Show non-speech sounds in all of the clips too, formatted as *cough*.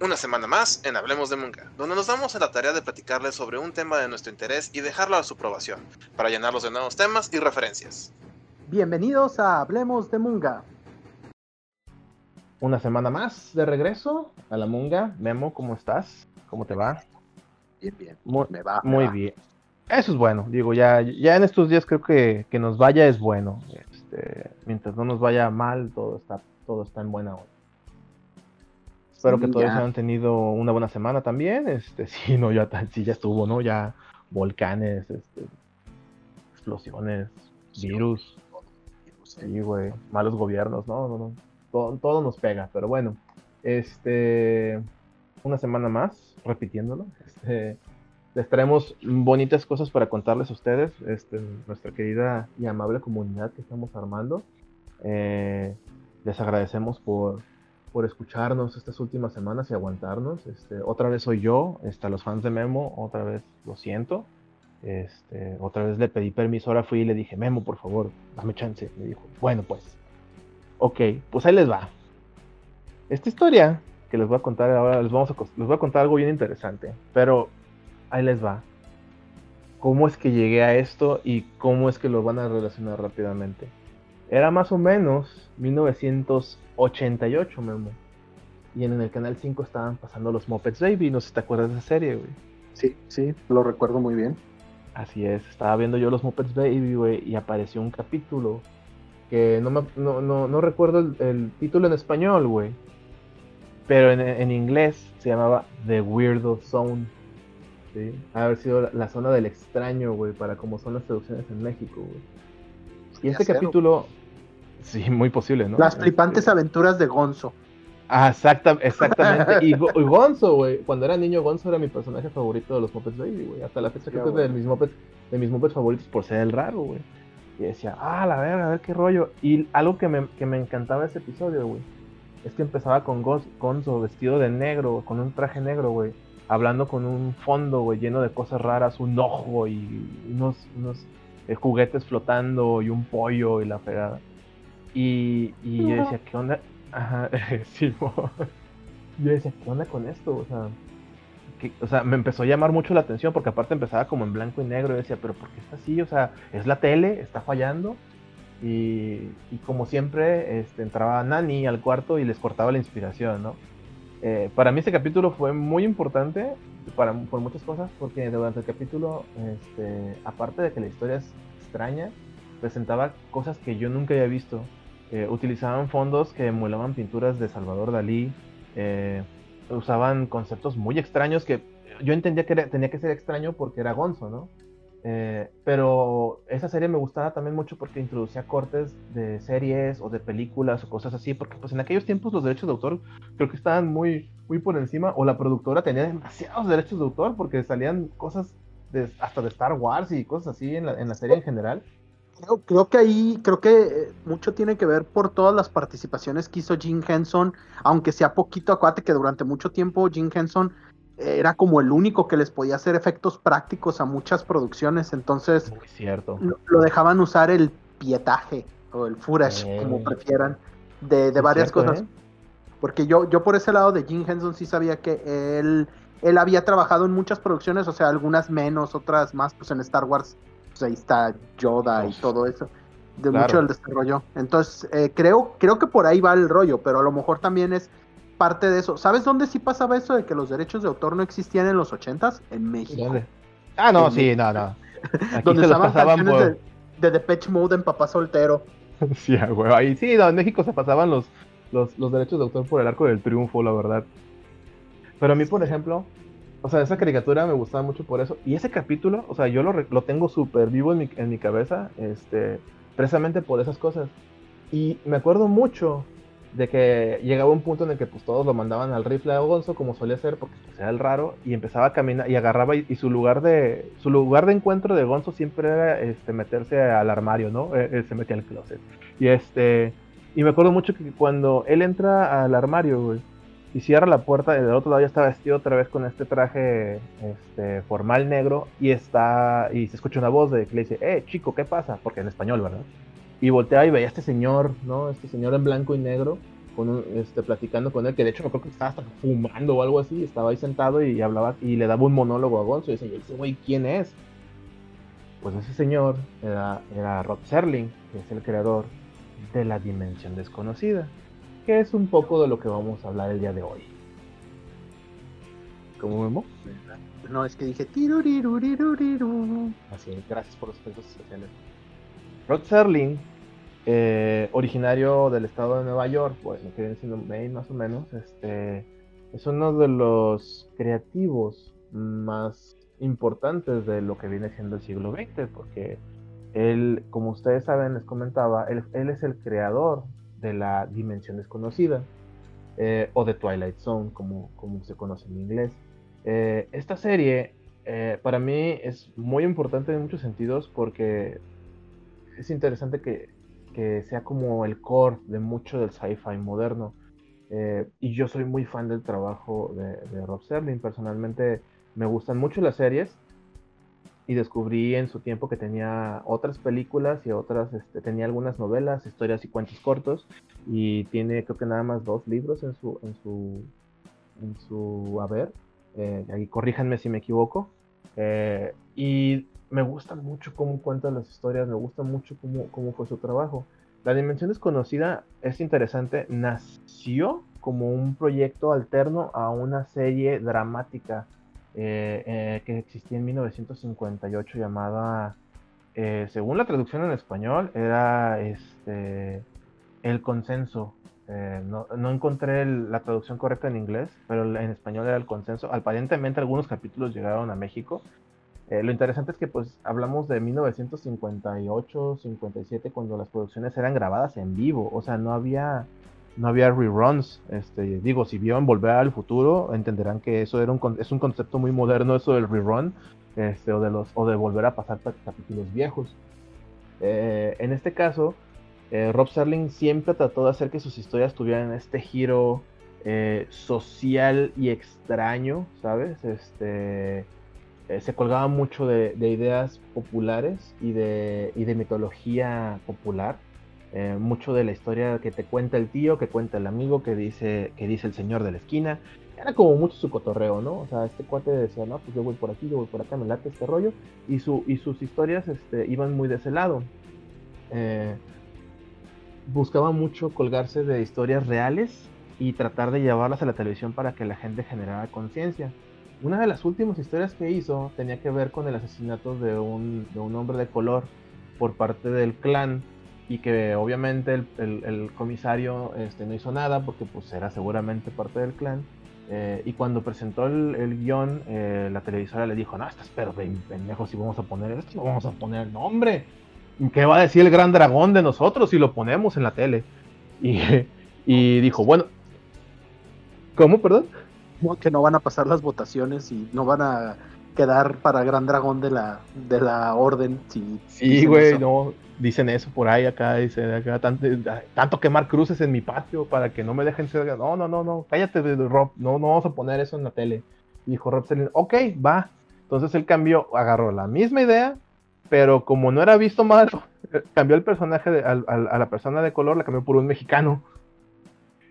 Una semana más en Hablemos de Manga, donde nos damos a la tarea de platicarles sobre un tema de nuestro interés y dejarlo a su aprobación, para llenarlos de nuevos temas y referencias. Bienvenidos a Hablemos de Munga. Una semana más de regreso a la Munga. Memo, ¿cómo estás? ¿Cómo te va? Bien, bien. Muy, Me va. me muy va. bien. Eso es bueno. Digo, ya, ya en estos días creo que, que nos vaya es bueno. Este, mientras no nos vaya mal, todo está, todo está en buena hora. Espero Sí, que todos ya. hayan tenido una buena semana también. Este, *laughs* sí, no, ya sí, ya estuvo, ¿no? Ya volcanes, este, explosiones, virus, sí, güey, malos gobiernos, no, no, no. Todo, todo nos pega, pero bueno. Este, una semana más, repitiéndolo. *laughs* Este, les traemos bonitas cosas para contarles a ustedes, este, nuestra querida y amable comunidad que estamos armando. Eh, les agradecemos por, por escucharnos estas últimas semanas y aguantarnos. Este, otra vez soy yo, este, los fans de Memo, otra vez lo siento. Este, otra vez le pedí permiso, ahora fui y le dije, Memo, por favor, dame chance. Me dijo, bueno, pues. Ok, pues ahí les va. Esta historia que les voy a contar ahora, les, vamos a, les voy a contar algo bien interesante, pero ahí les va. ¿Cómo es que llegué a esto y cómo es que lo van a relacionar rápidamente? Era más o menos 1988, Memo. Y en el canal 5 estaban pasando los Muppets Baby, no sé si te acuerdas de esa serie, güey. Sí, sí, lo recuerdo muy bien. Así es, estaba viendo yo los Muppets Baby, güey, y apareció un capítulo que no, me, no, no, no recuerdo el, el título en español, güey. Pero en, en inglés se llamaba The Weirdo Zone. ¿Sí? Ha haber sido la, la zona del extraño, güey, para como son las traducciones en México, güey. Y este capítulo, sí, muy posible, ¿no? Las flipantes Este, aventuras de Gonzo. Ah, exacta, exactamente. *laughs* Y, Go- y Gonzo, güey. Cuando era niño, Gonzo era mi personaje favorito de los Muppets Baby, güey. Hasta la fecha creo que es de mis, Muppets, de mis Muppets favoritos por ser el raro, güey. Y decía, ah, la verga, a ver qué rollo. Y algo que me, que me encantaba de ese episodio, güey, es que empezaba con Gonzo, Gonzo vestido de negro, con un traje negro, güey. Hablando con un fondo, güey, lleno de cosas raras, un ojo y unos, unos eh, juguetes flotando y un pollo y la fregada. Y, y yo decía, ¿qué onda? Ajá, *laughs* sí. Yo decía, ¿qué onda con esto? O sea, que- o sea, me empezó a llamar mucho la atención porque aparte empezaba como en blanco y negro. Y decía, ¿pero por qué está así? O sea, es la tele, está fallando. Y, y como siempre, este, entraba Nani al cuarto y les cortaba la inspiración, ¿no? Eh, para mí este capítulo fue muy importante para, por muchas cosas porque durante el capítulo, este, aparte de que la historia es extraña, presentaba cosas que yo nunca había visto. Eh, utilizaban fondos que emulaban pinturas de Salvador Dalí, eh, usaban conceptos muy extraños que yo entendía que tenía que ser extraño porque era Gonzo, ¿no? Eh, pero esa serie me gustaba también mucho porque introducía cortes de series o de películas o cosas así, porque pues en aquellos tiempos los derechos de autor creo que estaban muy, muy por encima, o la productora tenía demasiados derechos de autor porque salían cosas hasta de Star Wars y cosas así en la, en la serie en general. Creo, creo que ahí, creo que eh, mucho tiene que ver por todas las participaciones que hizo Jim Henson, aunque sea poquito, acuérdate que durante mucho tiempo Jim Henson era como el único que les podía hacer efectos prácticos a muchas producciones, entonces Muy cierto. lo, lo dejaban usar el pietaje o el Eh. como prefieran, de, de varias cierto, cosas. ¿eh? Porque yo, yo por ese lado de Jim Henson sí sabía que él, él había trabajado en muchas producciones, o sea, algunas menos, otras más, pues en Star Wars, pues ahí está Yoda y todo eso, de Claro. mucho del desarrollo. Entonces, eh, creo, creo que por ahí va el rollo, pero a lo mejor también es parte de eso. ¿Sabes dónde sí pasaba eso de que los derechos de autor no existían en los ochentas? En México. ¿Dónde? Ah, no, En sí, no, no. Aquí *laughs* Donde pasaban canciones por... de, de Depeche Mode en Papá Soltero. *laughs* Sí, huevo, ahí sí, no, en México se pasaban los, los, los derechos de autor por el arco del triunfo, la verdad. Pero a mí, por ejemplo, o sea, esa caricatura me gustaba mucho por eso. Y ese capítulo, o sea, yo lo, lo tengo súper vivo en mi, en mi cabeza, este, precisamente por esas cosas. Y me acuerdo mucho de que llegaba un punto en el que pues todos lo mandaban al rifle a Gonzo, como solía ser, porque pues, era el raro, y empezaba a caminar y agarraba y, su lugar de su lugar de encuentro de Gonzo siempre era este meterse al armario, ¿no? Eh, él se metía al closet. Y este y me acuerdo mucho que cuando él entra al armario, güey, y cierra la puerta, del otro lado ya está vestido otra vez con este traje este formal negro y está y se escucha una voz de que le dice, "Eh, chico, ¿qué pasa?" porque en español, ¿verdad? Y volteaba y veía a este señor, ¿no? Este señor en blanco y negro, con este, platicando con él, que de hecho me creo que estaba hasta fumando o algo así, estaba ahí sentado y hablaba y le daba un monólogo a Gonzo y decía, ese güey, ¿quién es? Pues ese señor era, era Rod Serling, que es el creador de la dimensión desconocida, que es un poco de lo que vamos a hablar el día de hoy. ¿Cómo vemos? No, es que dije. Así gracias por los efectos especiales. Rod Serling, eh, originario del estado de Nueva York, bueno, que viene siendo Maine más o menos, este, es uno de los creativos más importantes de lo que viene siendo el siglo XX, porque él, como ustedes saben, les comentaba, él, es el creador de la dimensión desconocida, eh, o de Twilight Zone, como, como se conoce en inglés. Eh, esta serie eh, para mí es muy importante en muchos sentidos porque es interesante que, que sea como el core de mucho del sci-fi moderno. y yo soy muy fan del trabajo de, de Rob Serling. Personalmente me gustan mucho las series y descubrí en su tiempo que tenía otras películas y otras, este, tenía algunas novelas, historias y cuentos cortos y tiene creo que nada más dos libros en su, en su, en su haber. Eh, ahí corríjanme si me equivoco. Eh, y me gusta mucho cómo cuenta las historias, me gusta mucho cómo, cómo fue su trabajo. La Dimensión Desconocida es interesante, nació como un proyecto alterno a una serie dramática eh, eh, que existía en 1958 llamada, eh, según la traducción en español, era este, El Consenso. No, encontré la traducción correcta en inglés, pero en español era El Consenso. Aparentemente algunos capítulos llegaron a México. Lo interesante es que pues hablamos de 1958, 57, cuando las producciones eran grabadas en vivo, o sea, no había no había reruns. Este, digo, si vieron Volver al Futuro, entenderán que eso era un, es un concepto muy moderno, eso del rerun, este, o, de los, o de volver a pasar capítulos viejos. Eh, en este caso, eh, Rob Serling siempre trató de hacer que sus historias tuvieran este giro eh, social y extraño, ¿sabes? Este, se colgaba mucho de, ideas populares y de, y de mitología popular. Eh, mucho de la historia que te cuenta el tío, que cuenta el amigo, que dice, que dice el señor de la esquina. Era como mucho su cotorreo, ¿no? O sea, este cuate decía, no, pues yo voy por aquí, yo voy por acá, me late este rollo. Y, su, y sus historias este, iban muy de ese lado. Eh, buscaba mucho colgarse de historias reales y tratar de llevarlas a la televisión para que la gente generara conciencia. Una de las últimas historias que hizo tenía que ver con el asesinato de un, de un hombre de color por parte del clan y que obviamente el, comisario este, no hizo nada porque pues era seguramente parte del clan. Eh, y cuando presentó el, guion, eh, la televisora le dijo, no, estás pero pendejo si vamos a poner esto, vamos a poner el nombre. ¿Qué va a decir el gran dragón de nosotros si lo ponemos en la tele? Y, *laughs* y dijo, bueno, ¿cómo, perdón? Que no van a pasar las votaciones y no van a quedar para gran dragón de la, de la orden. Si sí, güey, no dicen eso por ahí acá, dice acá, tanto, quemar cruces en mi patio para que no me dejen ser. No, no, no, no, cállate, Rob, no, no vamos a poner eso en la tele. dijo Rob Selin, ok, va. Entonces él cambió, agarró la misma idea, pero como no era visto mal, *laughs* cambió el personaje de, a, la persona de color, la cambió por un mexicano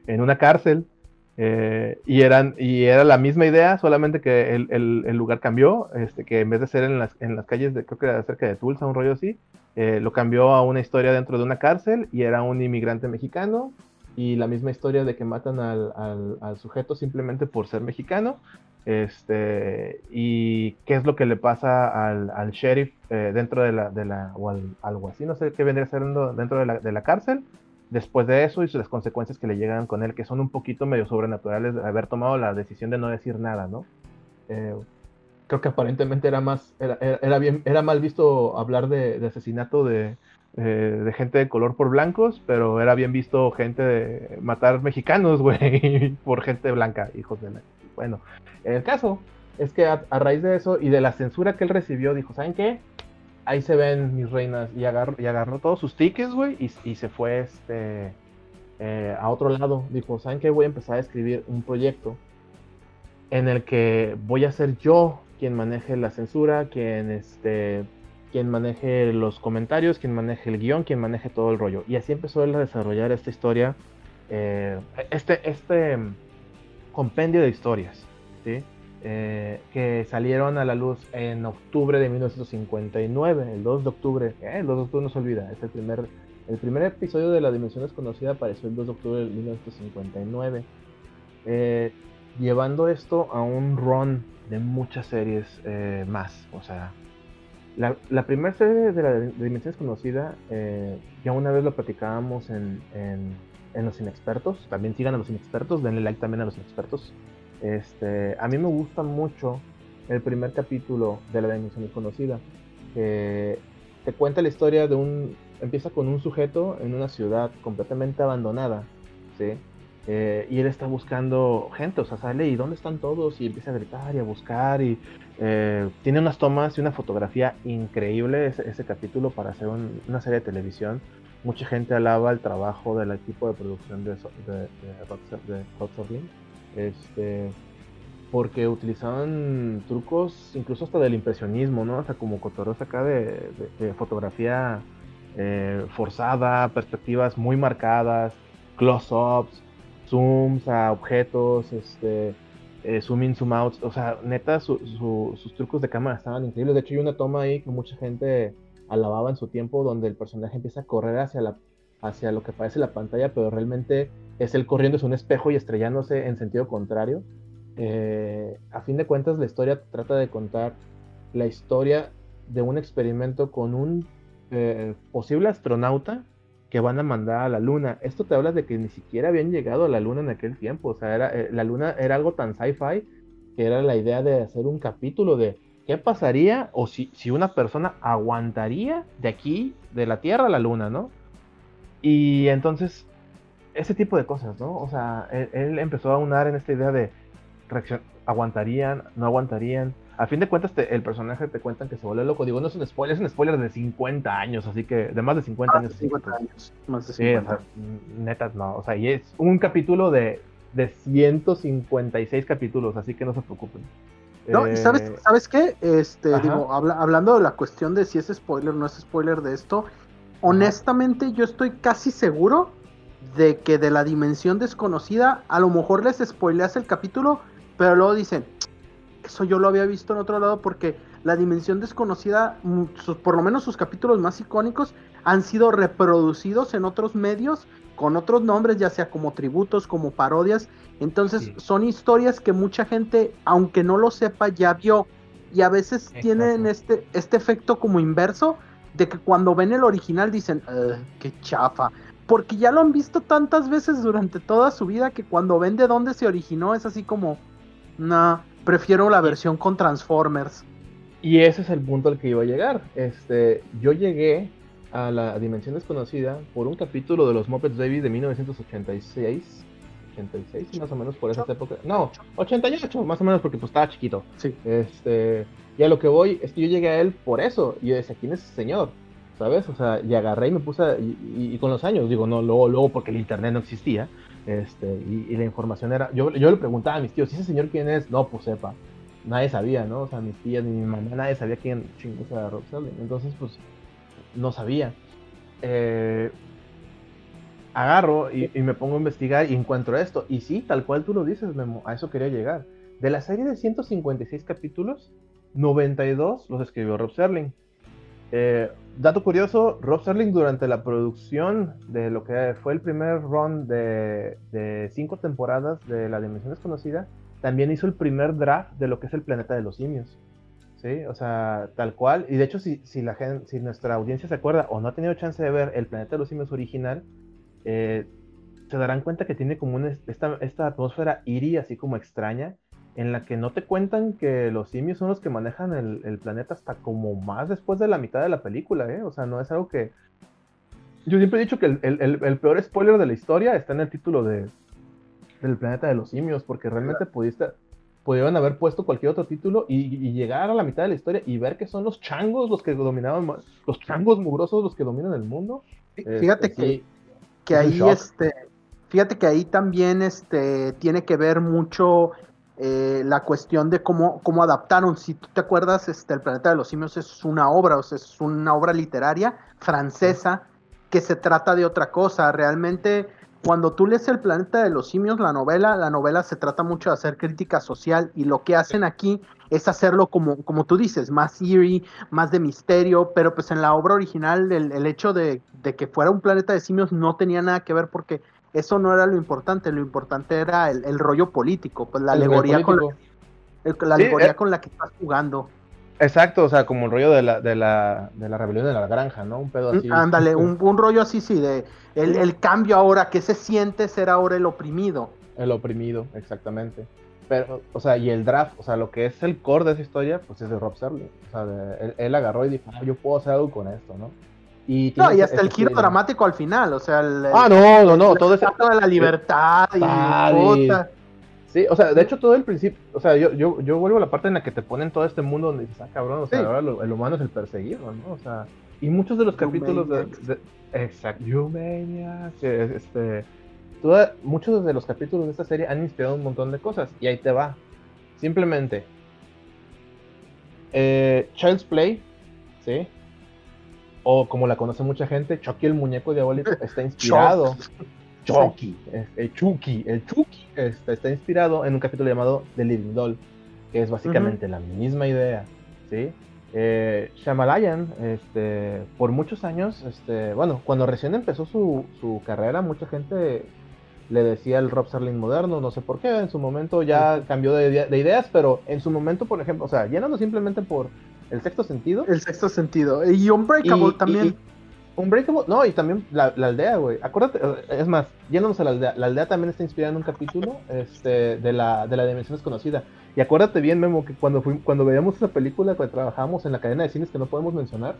en una cárcel. Eh, y, eran, y era la misma idea, solamente que el, el, lugar cambió, este, que en vez de ser en las, en las calles, de, creo que era cerca de Tulsa, un rollo así, eh, lo cambió a una historia dentro de una cárcel y era un inmigrante mexicano y la misma historia de que matan al, al, sujeto simplemente por ser mexicano. Este, y qué es lo que le pasa al, al sheriff eh, dentro de la, de la, o al, algo así, no sé qué vendría siendo dentro de la, de la cárcel después de eso y las consecuencias que le llegan con él, que son un poquito medio sobrenaturales de haber tomado la decisión de no decir nada, ¿no? Eh, creo que aparentemente era más, era, era, bien, era mal visto hablar de, asesinato eh, de, gente de color por blancos, pero era bien visto gente de matar mexicanos, *laughs* güey, por gente blanca, hijos de. Bueno, el caso es que a, raíz de eso y de la censura que él recibió, dijo, ¿saben qué? Ahí se ven mis reinas y agarró, y agarró todos sus tickets, güey, y, se fue este, eh, a otro lado. Dijo, ¿saben qué? Voy a empezar a escribir un proyecto en el que voy a ser yo quien maneje la censura, quien este, quien maneje los comentarios, quien maneje el guion, quien maneje todo el rollo. Y así empezó él a desarrollar esta historia, eh, este, este compendio de historias, ¿sí? Eh, que salieron a la luz en octubre de 1959, el 2 de octubre, eh, el 2 de octubre no se olvida, es el primer, el primer episodio de La Dimensión Desconocida apareció el 2 de octubre de 1959, eh, llevando esto a un run de muchas series más, o sea, la, la primera serie de La Dimensión Desconocida, ya una vez lo platicábamos en, en, en Los Inexpertos, también sigan a Los Inexpertos, denle like también a Los Inexpertos, este, a mí me gusta mucho el primer capítulo de La Dimensión Desconocida, que te cuenta la historia de un... Empieza con un sujeto en una ciudad completamente abandonada, ¿sí? Eh, y él está buscando gente, o sea, sale y ¿dónde están todos? Y empieza a gritar y a buscar y eh, tiene unas tomas y una fotografía increíble ese, capítulo para hacer una serie de televisión. Mucha gente alaba el trabajo del equipo de producción de, de, de este, porque utilizaban trucos incluso hasta del impresionismo, ¿no? O como cotorros acá de, fotografía eh, forzada, perspectivas muy marcadas, close-ups, zooms a objetos, este, eh, zoom in, zoom out. O sea, neta, sus trucos de cámara estaban increíbles. De hecho, hay una toma ahí que mucha gente alababa en su tiempo donde el personaje empieza a correr hacia la hacia lo que parece la pantalla, pero realmente es él corriendo es un espejo y estrellándose en sentido contrario. Eh, a fin de cuentas, la historia trata de contar la historia de un experimento con un eh, posible astronauta que van a mandar a la luna. Esto te habla de que ni siquiera habían llegado a la luna en aquel tiempo. O sea, era, eh, la luna era algo tan sci-fi que era la idea de hacer un capítulo de qué pasaría o si, si una persona aguantaría de aquí, de la Tierra a la luna, ¿no? Y entonces, ese tipo de cosas, ¿no? O sea, él, empezó a unar en esta idea de reacción, aguantarían, no aguantarían. A fin de cuentas, el personaje te cuentan que se vuelve loco. Digo, no es un spoiler, es un spoiler de 50 años, así que de más de 50 años. 50 años, más de 50. Sí, netas no. O sea, y es un capítulo de, de 156 capítulos, así que no se preocupen. No, y sabes, eh, ¿sabes qué? Este, digo, hablando de la cuestión de si es spoiler o no es spoiler de esto, honestamente yo estoy casi seguro de que de la dimensión desconocida, a lo mejor les spoileas el capítulo, pero luego dicen, eso yo lo había visto en otro lado porque la dimensión desconocida, mm, por lo menos sus capítulos más icónicos, han sido reproducidos en otros medios con otros nombres, ya sea como tributos, como parodias. Entonces son historias que mucha gente, aunque no lo sepa, ya vio. Y a veces tienen este, este efecto como inverso, de que cuando ven el original dicen, qué chafa. Porque ya lo han visto tantas veces durante toda su vida que cuando ven de dónde se originó es así como, no, prefiero la versión con Transformers. Y ese es el punto al que iba a llegar. Este, yo llegué a la dimensión desconocida por un capítulo de los Muppets Baby de 1986. 86 más o menos por esa época. No, 88 más o menos porque pues estaba chiquito. Sí. Este, y a lo que voy es que yo llegué a él por eso. Y yo decía, ¿quién es ese señor? ¿Sabes? O sea, y agarré y me puse, y, con los años, digo, no, luego, luego porque el internet no existía, este, y, la información era, yo, yo le preguntaba a mis tíos, ¿y ese señor quién es? No, pues sepa. Nadie sabía, ¿no? O sea, mis tías ni mi mamá, nadie sabía quién chingos era Rob Entonces, pues, no sabía. Eh, agarro y, y, me pongo a investigar y encuentro esto. Y sí, tal cual tú lo dices, Memo, a eso quería llegar. De la serie de 156 capítulos, 92 los escribió Rob Serling. Eh, dato curioso, Rob Serling durante la producción de lo que fue el primer run de, cinco temporadas de La Dimensión Desconocida, también hizo el primer draft de lo que es el planeta de los simios. ¿Sí? O sea, tal cual. Y de hecho, si, si, la gente, si nuestra audiencia se acuerda o no ha tenido chance de ver el planeta de los simios original, eh, se darán cuenta que tiene como una, esta, esta atmósfera iris, así como extraña, en la que no te cuentan que los simios son los que manejan el, planeta hasta como más después de la mitad de la película, ¿eh? O sea, no es algo que... Yo siempre he dicho que el, peor spoiler de la historia está en el título de, del planeta de los simios, porque realmente pudiste, pudieron haber puesto cualquier otro título y, llegar a la mitad de la historia y ver que son los changos los que dominaban, los changos mugrosos los que dominan el mundo. Fíjate este, que, que ahí, este, fíjate que ahí también este, tiene que ver mucho eh, la cuestión de cómo, cómo adaptaron. Si tú te acuerdas, este, El Planeta de los Simios es una obra, o sea, es una obra literaria francesa que se trata de otra cosa. Realmente, cuando tú lees El Planeta de los Simios, la novela, la novela se trata mucho de hacer crítica social y lo que hacen aquí es hacerlo como, como tú dices, más eerie, más de misterio, pero pues en la obra original el, el hecho de, de que fuera un planeta de simios no tenía nada que ver porque eso no era lo importante, lo importante era el, el rollo político, pues la El alegoría, con la, el- la Sí, alegoría eh. con la que estás jugando. Exacto, o sea, como el rollo de la, de la, de la rebelión de la granja, ¿no? Un pedo así. Mm, Ándale, un, un rollo así, sí, de el, el cambio ahora, que se siente ser ahora el oprimido. El oprimido, exactamente. Pero, o sea, y el draft, o sea, lo que es el core de esa historia, pues es de Rob Serling. O sea, de- él, él agarró y dijo, ah, yo puedo hacer algo con esto, ¿no? Y, No, y ese- hasta el giro estilo. dramático al final, o sea, el, Ah, no, no, no, el todo ese... de la libertad y. Sí, o sea, de hecho todo el principio, o sea, yo, yo, yo vuelvo a la parte en la que te ponen todo este mundo donde dices, ah, cabrón, o sea, Sí. ahora lo- el humano es el perseguido, ¿no? O sea, y muchos de los capítulos de... Exacto, Humaniacs, eh, este... toda- muchos de los capítulos de esta serie han inspirado un montón de cosas, y ahí te va. Simplemente, eh, Child's Play, ¿sí? O como la conoce mucha gente, Chucky el muñeco diabólico *laughs* está inspirado. Chucky, el Chucky, el Chucky este, está inspirado en un capítulo llamado The Living Doll, que es básicamente la misma idea, ¿sí? Eh, Shyamalan, este, por muchos años, este, bueno, cuando recién empezó su, su carrera, mucha gente le decía el Rob Serling moderno, no sé por qué, en su momento ya cambió de, de ideas, pero en su momento, por ejemplo, o sea, yéndonos simplemente por el sexto sentido, El sexto sentido. Y Unbreakable y- también. y- Unbreakable, no, y también la, la aldea, güey. Acuérdate, es más, yéndonos a la aldea, la aldea también está inspirada en un capítulo este, de, la, de la dimensión desconocida. Y acuérdate bien, Memo, que cuando, fui, cuando veíamos esa película, cuando trabajábamos en la cadena de cines que no podemos mencionar,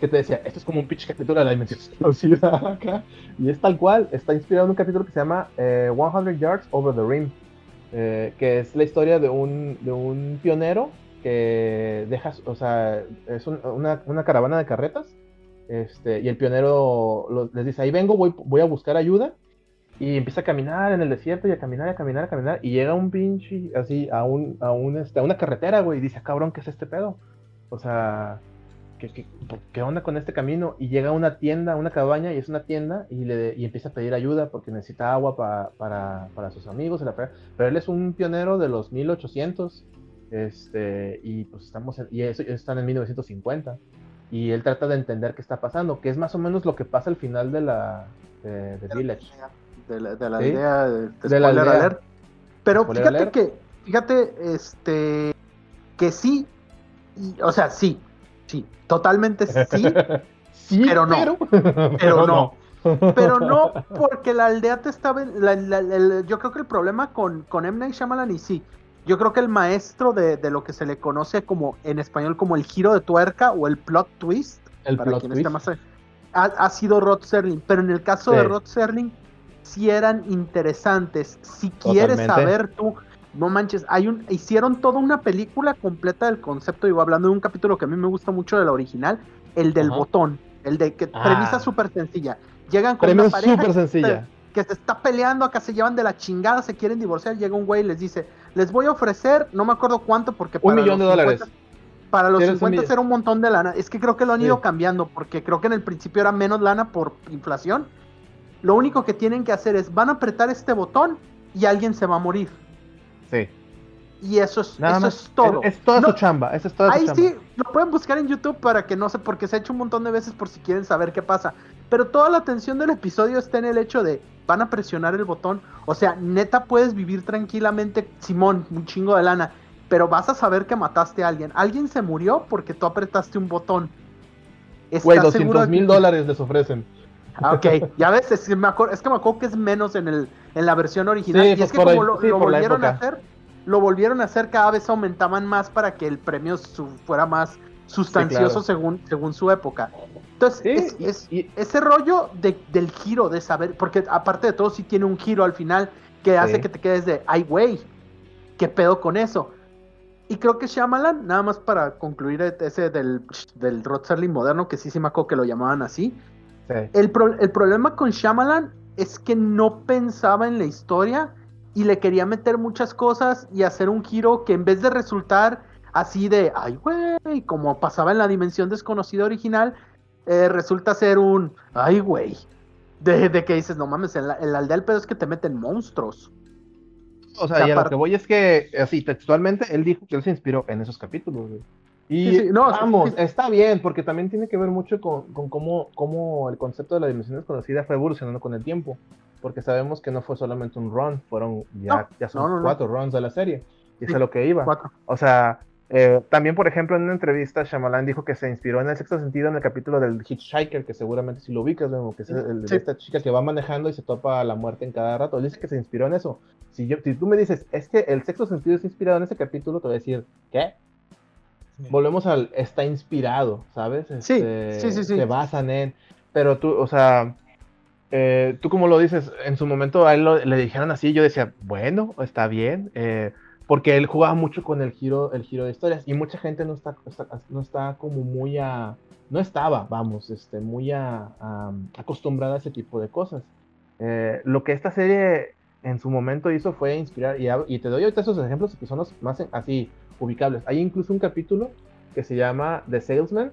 que te decía, esto es como un pitch capítulo de la dimensión desconocida. *laughs* Y es tal cual, está inspirado en un capítulo que se llama eh, 100 Yards Over the Rim, eh, que es la historia de un, de un pionero que deja, o sea, es un- una, una caravana de carretas, este, y el pionero les dice, ahí vengo, voy, voy a buscar ayuda, y empieza a caminar en el desierto y a caminar, a caminar, a caminar, y llega un pinche, así, a, un, a, este, una carretera, güey, y dice, "Ah, cabrón, ¿qué es este pedo? O sea, ¿qué, qué, qué onda con este camino? Y llega a una tienda, a una cabaña, y es una tienda, y, le, y empieza a pedir ayuda porque necesita agua pa- para, para sus amigos, pero él es un pionero de los 1800, este, y pues estamos, en, y eso, están en 1950, y él trata de entender qué está pasando, que es más o menos lo que pasa al final de la de, de Village. de la, de la Sí. aldea de, la aldea. alert. Pero fíjate alert. que, fíjate, este, que sí, y- o sea, sí, sí, totalmente sí, *laughs* sí, pero no, pero, no. *laughs* pero no porque la aldea te estaba, la- la- el- yo creo que el problema con, con M. Night Shyamalan y sí, yo creo que el maestro de, de lo que se le conoce como, en español, como el giro de tuerca o el plot twist, El para plot quien twist. esté más ha, ha sido Rod Serling, pero en el caso de. Rod Serling sí eran interesantes. Si quieres Totalmente. saber tú, no manches, hay un hicieron toda una película completa del concepto, digo, hablando de un capítulo que a mí me gusta mucho de la original, el del botón, el de que Ah. premisa súper sencilla. Llegan con Premio una pareja súper sencilla. que se está peleando, acá se llevan de la chingada, se quieren divorciar, llega un güey y les dice, les voy a ofrecer, no me acuerdo cuánto, porque Un para millón de los dólares. 50 para los Tienes un 50 millón. era un montón de lana. Es que creo que lo han Sí. ido cambiando, porque creo que en el principio era menos lana por inflación. Lo único que tienen que hacer es, van a apretar este botón y alguien se va a morir. Sí. Y eso es, Nada eso más. es todo. Es, es toda No, su chamba. Esa es toda Ahí su chamba. sí, lo pueden buscar en YouTube para que no sé, porque se ha hecho un montón de veces por si quieren saber qué pasa. Pero toda la atención del episodio está en el hecho de van a presionar el botón. O sea, neta puedes vivir tranquilamente, Simón, un chingo de lana. Pero vas a saber que mataste a alguien. Alguien se murió porque tú apretaste un botón. Güey, ¿Estás seguro 200 de mil que- dólares les ofrecen. Ah, ok, ya ves, es que, me acuerdo, es que me acuerdo que es menos en, el, en la versión original. Sí, y es que como ahí- lo, sí, volvieron a hacer, lo volvieron a hacer, cada vez aumentaban más para que el premio su- fuera más sustancioso claro. según, según su época. Entonces, es- y- es- y- ese rollo de- del giro, de saber, porque aparte de todo, sí tiene un giro al final que hace que te quedes de, ay, güey, ¿qué pedo con eso? Y creo que Shyamalan, nada más para concluir ese del, del Rod Serling moderno, que sí, sí me acuerdo que lo llamaban así, Sí. el, pro- el problema con Shyamalan es que no pensaba en la historia y le quería meter muchas cosas y hacer un giro que en vez de resultar así de, ay, güey, como pasaba en la dimensión desconocida original, eh, resulta ser un, ay, güey, de, que dices, no mames, en la, aldea del pedo es que te meten monstruos. O sea, y a lo que voy es que, así, textualmente, él dijo que él se inspiró en esos capítulos, güey. Y no, vamos, está bien, porque también tiene que ver mucho con, con cómo, cómo, el concepto de la dimensión desconocida fue evolucionando con el tiempo. Porque sabemos que no fue solamente un run, fueron ya, ya son cuatro runs de la serie. Y es a lo que iba. O sea, eh, también, por ejemplo, en una entrevista, Shyamalan dijo que se inspiró en el sexto sentido en el capítulo del Hitchhiker, que seguramente si lo ubicas, que es el, de esta chica que va manejando y se topa a la muerte en cada rato. Él dice que se inspiró en eso. Si, yo, si tú me dices, es que el sexto sentido es inspirado en ese capítulo, te voy a decir, ¿qué? Volvemos al está inspirado, ¿sabes? sí, sí, sí, sí. Se basan en. Pero tú, o sea, eh, tú como lo dices, en su momento a él le dijeron así, yo decía, bueno, está bien, eh, porque él jugaba mucho con el giro, el giro de historias y mucha gente no está, no está como muy a, no estaba, vamos, este, muy a, acostumbrada a ese tipo de cosas. Eh, lo que esta serie en su momento hizo fue inspirar, y, y te doy ahorita esos ejemplos que son los más así ubicables. Hay incluso un capítulo que se llama The Salesman,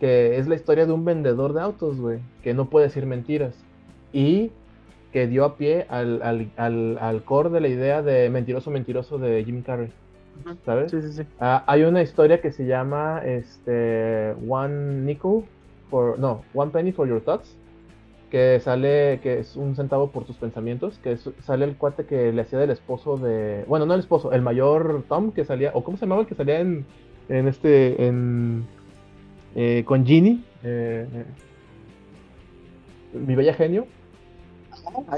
que es la historia de un vendedor de autos, güey, que no puede decir mentiras. Y que dio a pie al, al, core de la idea de mentiroso, mentiroso de Jim Carrey. ¿Sabes? Sí, sí, sí. Ah, hay una historia que se llama este, One Nickel, for, no, One Penny for Your Thoughts, que sale, que es un centavo por tus pensamientos, que sale el cuate que le hacía del esposo de, bueno, no el esposo, el mayor Tom que salía, o cómo se llamaba el que salía en, en este, en, eh, con Ginny, eh, eh, mi bella genio.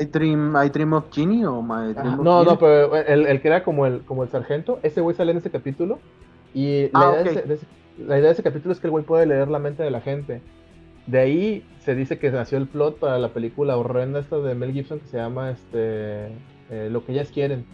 I Dream, I Dream of Ginny o My Dream No, no, pero el, que era como el, como el sargento, ese güey sale en ese capítulo y la, ah, idea de ese, la idea de ese capítulo es que el güey puede leer la mente de la gente. De ahí se dice que nació el plot para la película horrenda esta de Mel Gibson que se llama este eh, Lo que ellas quieren.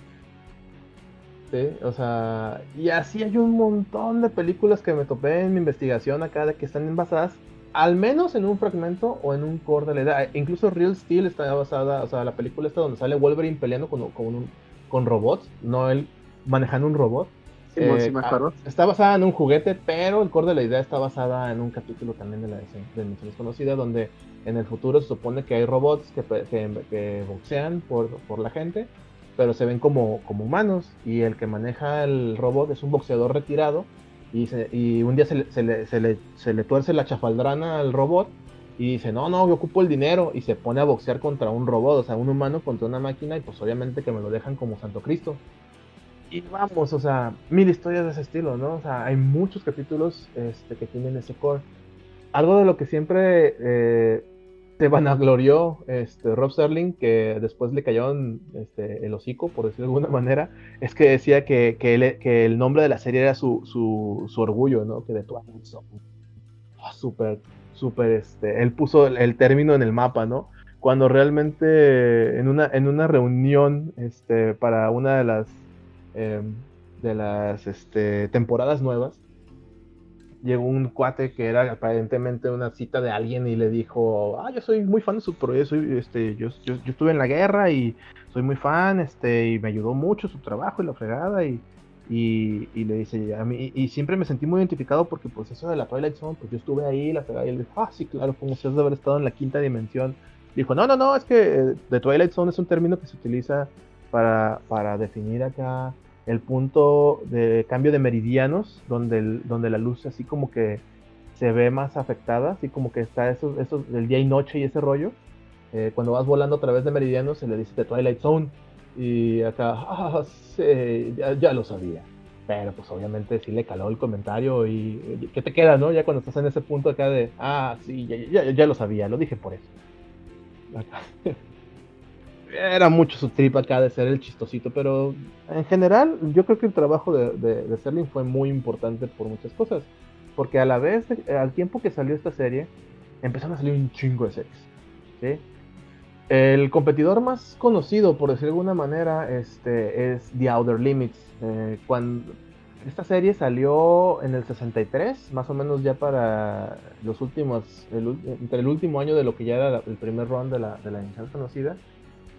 ¿Sí? O sea, y así hay un montón de películas que me topé en mi investigación acá de que están basadas al menos en un fragmento o en un core de la edad. Incluso Real Steel está basada, o sea, la película está donde sale Wolverine peleando con, con, con robots, no él manejando un robot. Eh, ah, está basada en un juguete, pero el core de la idea está basada en un capítulo también de la Dimensión Desconocida, donde en el futuro se supone que hay robots que, que, boxean por, por, la gente, pero se ven como, como humanos, y el que maneja el robot es un boxeador retirado, y, y un día se le, se, le, se, le, se le tuerce la chafaldrana al robot, y dice, no, no, yo ocupo el dinero, y se pone a boxear contra un robot, o sea, un humano contra una máquina, y pues obviamente que me lo dejan como Santo Cristo. Y vamos, o sea, mil historias de ese estilo, ¿no? O sea, hay muchos capítulos este, que tienen ese core. Algo de lo que siempre eh, se vanaglorió este, Rob Sterling, que después le cayó en, este, el hocico, por decirlo de alguna manera, es que decía que, que, el nombre de la serie era su, su, su orgullo, ¿no? Que de Zone. Oh, súper, súper, este, él puso el, el, término en el mapa, ¿no? Cuando realmente en una, en una reunión este, para una de las Em, de las este, temporadas nuevas, llegó un cuate que era aparentemente una cita de alguien y le dijo, ah, yo soy muy fan de su proyecto, este, yo, yo, estuve en la guerra y soy muy fan, este, y me ayudó mucho su trabajo y la fregada, y, y, le dice, a mí, y siempre me sentí muy identificado porque pues eso de la Twilight Zone, pues yo estuve ahí, la fregada, y él dijo, ah, sí, claro, como si has de haber estado en la quinta dimensión. Dijo, no, no, no, es que The Twilight Zone es un término que se utiliza para, para definir acá el punto de cambio de meridianos, donde, donde la luz así como que se ve más afectada, así como que está eso, eso del día y noche y ese rollo. Eh, cuando vas volando a través de meridianos se le dice Twilight Zone. Y acá, ah, sí, ya, lo sabía. Pero pues obviamente sí le caló el comentario y ¿qué te queda, no? Ya cuando estás en ese punto acá de, ah, sí, ya, ya, ya lo sabía, lo dije por eso. *laughs* era mucho su trip acá de ser el chistosito, pero en general yo creo que el trabajo de, de, Serling fue muy importante por muchas cosas. Porque a la vez, al tiempo que salió esta serie, empezaron a salir un chingo de series. El competidor más conocido, por decir de alguna manera, este, es The Outer Limits. Eh, cuando esta serie salió en el 63, más o menos ya para los últimos, entre el último año de lo que ya era el primer round de la, de la conocida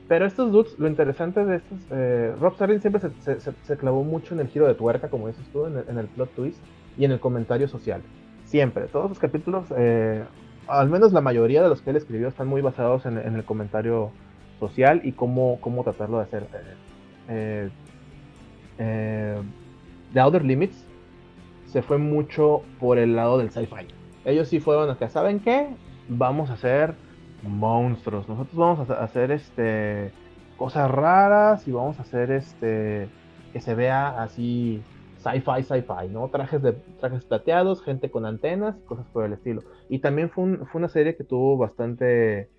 Pero estos dudes, lo interesante de estos, eh, Rob Starling siempre se, clavó mucho en el giro de tuerca, como dices tú, en el, plot twist y en el comentario social. Siempre, todos los capítulos, eh, al menos la mayoría de los que él escribió, están muy basados en, el comentario social y cómo, cómo tratarlo de hacer. Eh, The Outer Limits se fue mucho por el lado del sci-fi. Ellos sí fueron que, ¿saben qué? Vamos a hacer monstruos. Nosotros vamos a hacer este cosas raras y vamos a hacer este que se vea así sci-fi, sci-fi, ¿no? Trajes de trajes plateados, gente con antenas, cosas por el estilo. Y también fue, una serie que tuvo bastante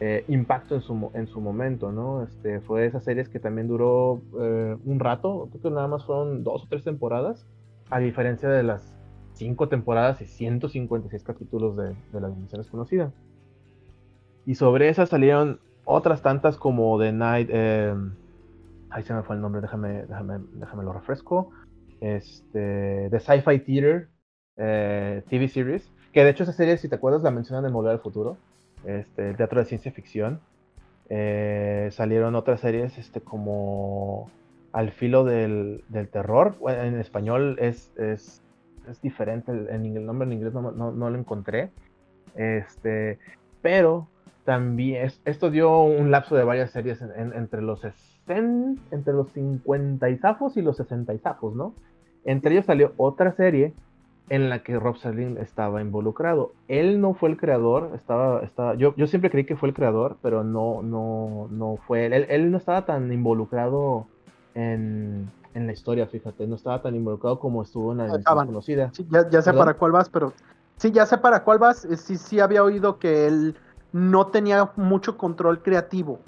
eh, impacto en su, en su momento, ¿no? Este, fue de esas series que también duró eh, un rato, creo que nada más fueron dos o tres temporadas, a diferencia de las cinco temporadas y 156 capítulos de, de la dimensión desconocida. Y sobre esas salieron otras tantas como The Night. Eh, ahí se me fue el nombre, déjame, déjame, déjame lo refresco. Este, The Sci-Fi Theater eh, TV Series. Que de hecho esa serie, si te acuerdas, la mencionan en Volver al Futuro. Este, el teatro de ciencia ficción. Eh, salieron otras series este, como Al filo del, del terror. en español es, es, es diferente, en el nombre en inglés no, no, no lo encontré. Este, pero también esto dio un lapso de varias series entre los 60, entre los 50 y zafos y los 60 y zafos, ¿no? Entre ellos salió otra serie en la que Rob Serling estaba involucrado. Él no fue el creador, estaba, estaba yo, yo siempre creí que fue el creador, pero no, no, no fue él. él. no estaba tan involucrado en, en, la historia, fíjate, no estaba tan involucrado como estuvo en la conocida. ya, ya sé para cuál vas, pero sí, ya sé para cuál vas. Sí, sí había oído que él no tenía mucho control creativo.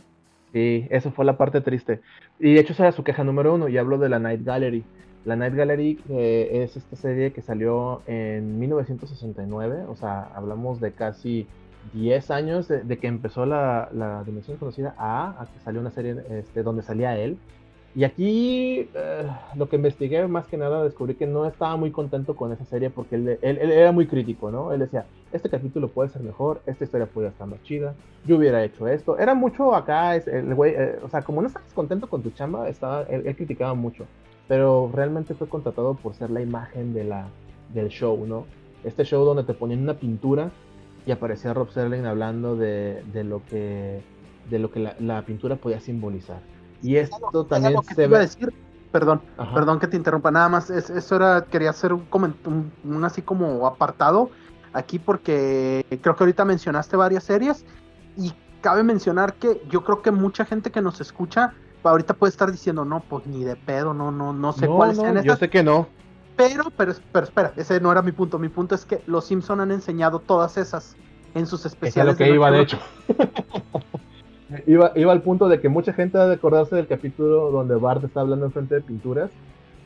Sí, eso fue la parte triste. Y de hecho esa era su queja número uno, y hablo de la Night Gallery. La Night Gallery eh, es esta serie que salió en 1969, o sea, hablamos de casi 10 años de, que empezó la, la, Dimensión Conocida a, que salió una serie este, donde salía él. Y aquí eh, lo que investigué más que nada descubrí que no estaba muy contento con esa serie porque él, él, era muy crítico, ¿no? Él decía, este capítulo puede ser mejor, esta historia puede estar más chida, yo hubiera hecho esto. Era mucho acá, el güey, eh, o sea, como no estabas contento con tu chamba, estaba, él, criticaba mucho, pero realmente fue contratado por ser la imagen de la, del show, ¿no? Este show donde te ponían una pintura y aparecía Rob Serling hablando de, de lo que, de lo que la, la pintura podía simbolizar. Y esto también se ve... decir, perdón, perdón que te interrumpa, nada más, eso era, quería hacer un, un, un, así como apartado aquí porque creo que ahorita mencionaste varias series y cabe mencionar que yo creo que mucha gente que nos escucha ahorita puede estar diciendo, no, pues ni de pedo, no, no, no sé cuáles no, Yo sé que no. Pero, pero, pero espera, ese no era mi punto. Mi punto es que los Simpson han enseñado todas esas en sus especiales. Es lo que iba, de hecho. *laughs* Iba, iba al punto de que mucha gente va a acordarse del capítulo donde Bart está hablando enfrente de pinturas.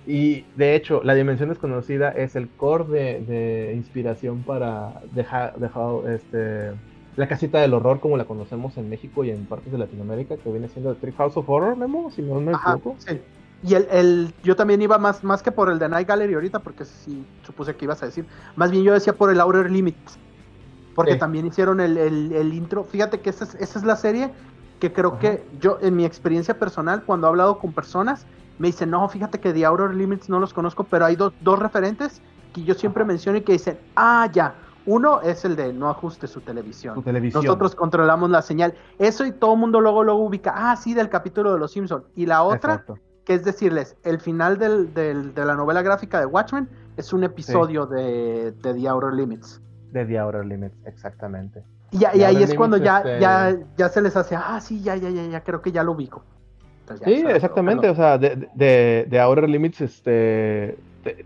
Y de hecho, la dimensión desconocida es el core de, inspiración para dejar, dejar este, la casita del horror como la conocemos en México y en partes de Latinoamérica, que viene siendo The House of Horror, Memo, si no me equivoco. Sí. Y el, el, yo también iba más, más que por el de Night Gallery ahorita, porque sí supuse que ibas a decir. Más bien yo decía por el Outer Limits. Porque también hicieron el, el, intro. Fíjate que esa es, esa es la serie que creo que yo, en mi experiencia personal, cuando he hablado con personas, me dicen, no, fíjate que The Outer Limits no los conozco, pero hay dos, dos referentes que yo siempre menciono y que dicen, ah, ya, uno es el de no ajuste su televisión. Nosotros controlamos la señal. Eso y todo el mundo luego lo ubica, ah, sí, del capítulo de Los Simpsons. Y la otra, que es decirles, el final del, del, de la novela gráfica de Watchmen es un episodio de, de The Outer Limits. De The Outer Limits, exactamente. Y, ahí es cuando ya, ya, ya se les hace, ah, sí, ya, ya, ya, ya, creo que ya lo ubico. sí, exactamente, o sea, de, de, de Outer Limits este,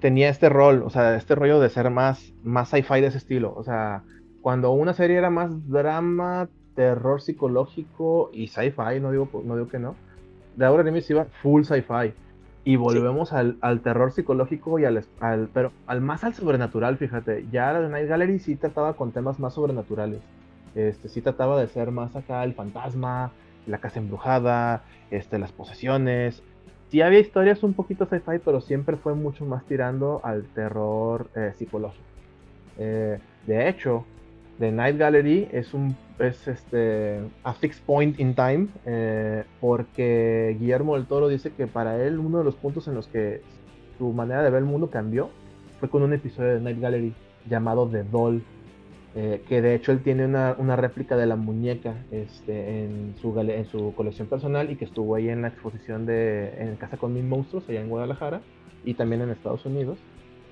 tenía este rol, o sea, este rollo de ser más, más sci-fi de ese estilo. O sea, cuando una serie era más drama, terror psicológico y sci-fi, no digo, no digo que no, de Outer Limits iba full sci-fi. Y volvemos al, al, terror psicológico y al, al, pero al más al sobrenatural, fíjate. Ya la de Night Gallery sí trataba con temas más sobrenaturales. Este, sí trataba de ser más acá el fantasma, la casa embrujada, este, las posesiones. Sí había historias un poquito sci-fi, pero siempre fue mucho más tirando al terror eh, psicológico. Eh, de hecho, The Night Gallery es un es este a fixed point in time eh, porque Guillermo del Toro dice que para él uno de los puntos en los que su manera de ver el mundo cambió fue con un episodio de Night Gallery llamado The Doll eh, que de hecho él tiene una, una, réplica de la muñeca este, en, su en su colección personal y que estuvo ahí en la exposición de En Casa con Mil Monstruos allá en Guadalajara y también en Estados Unidos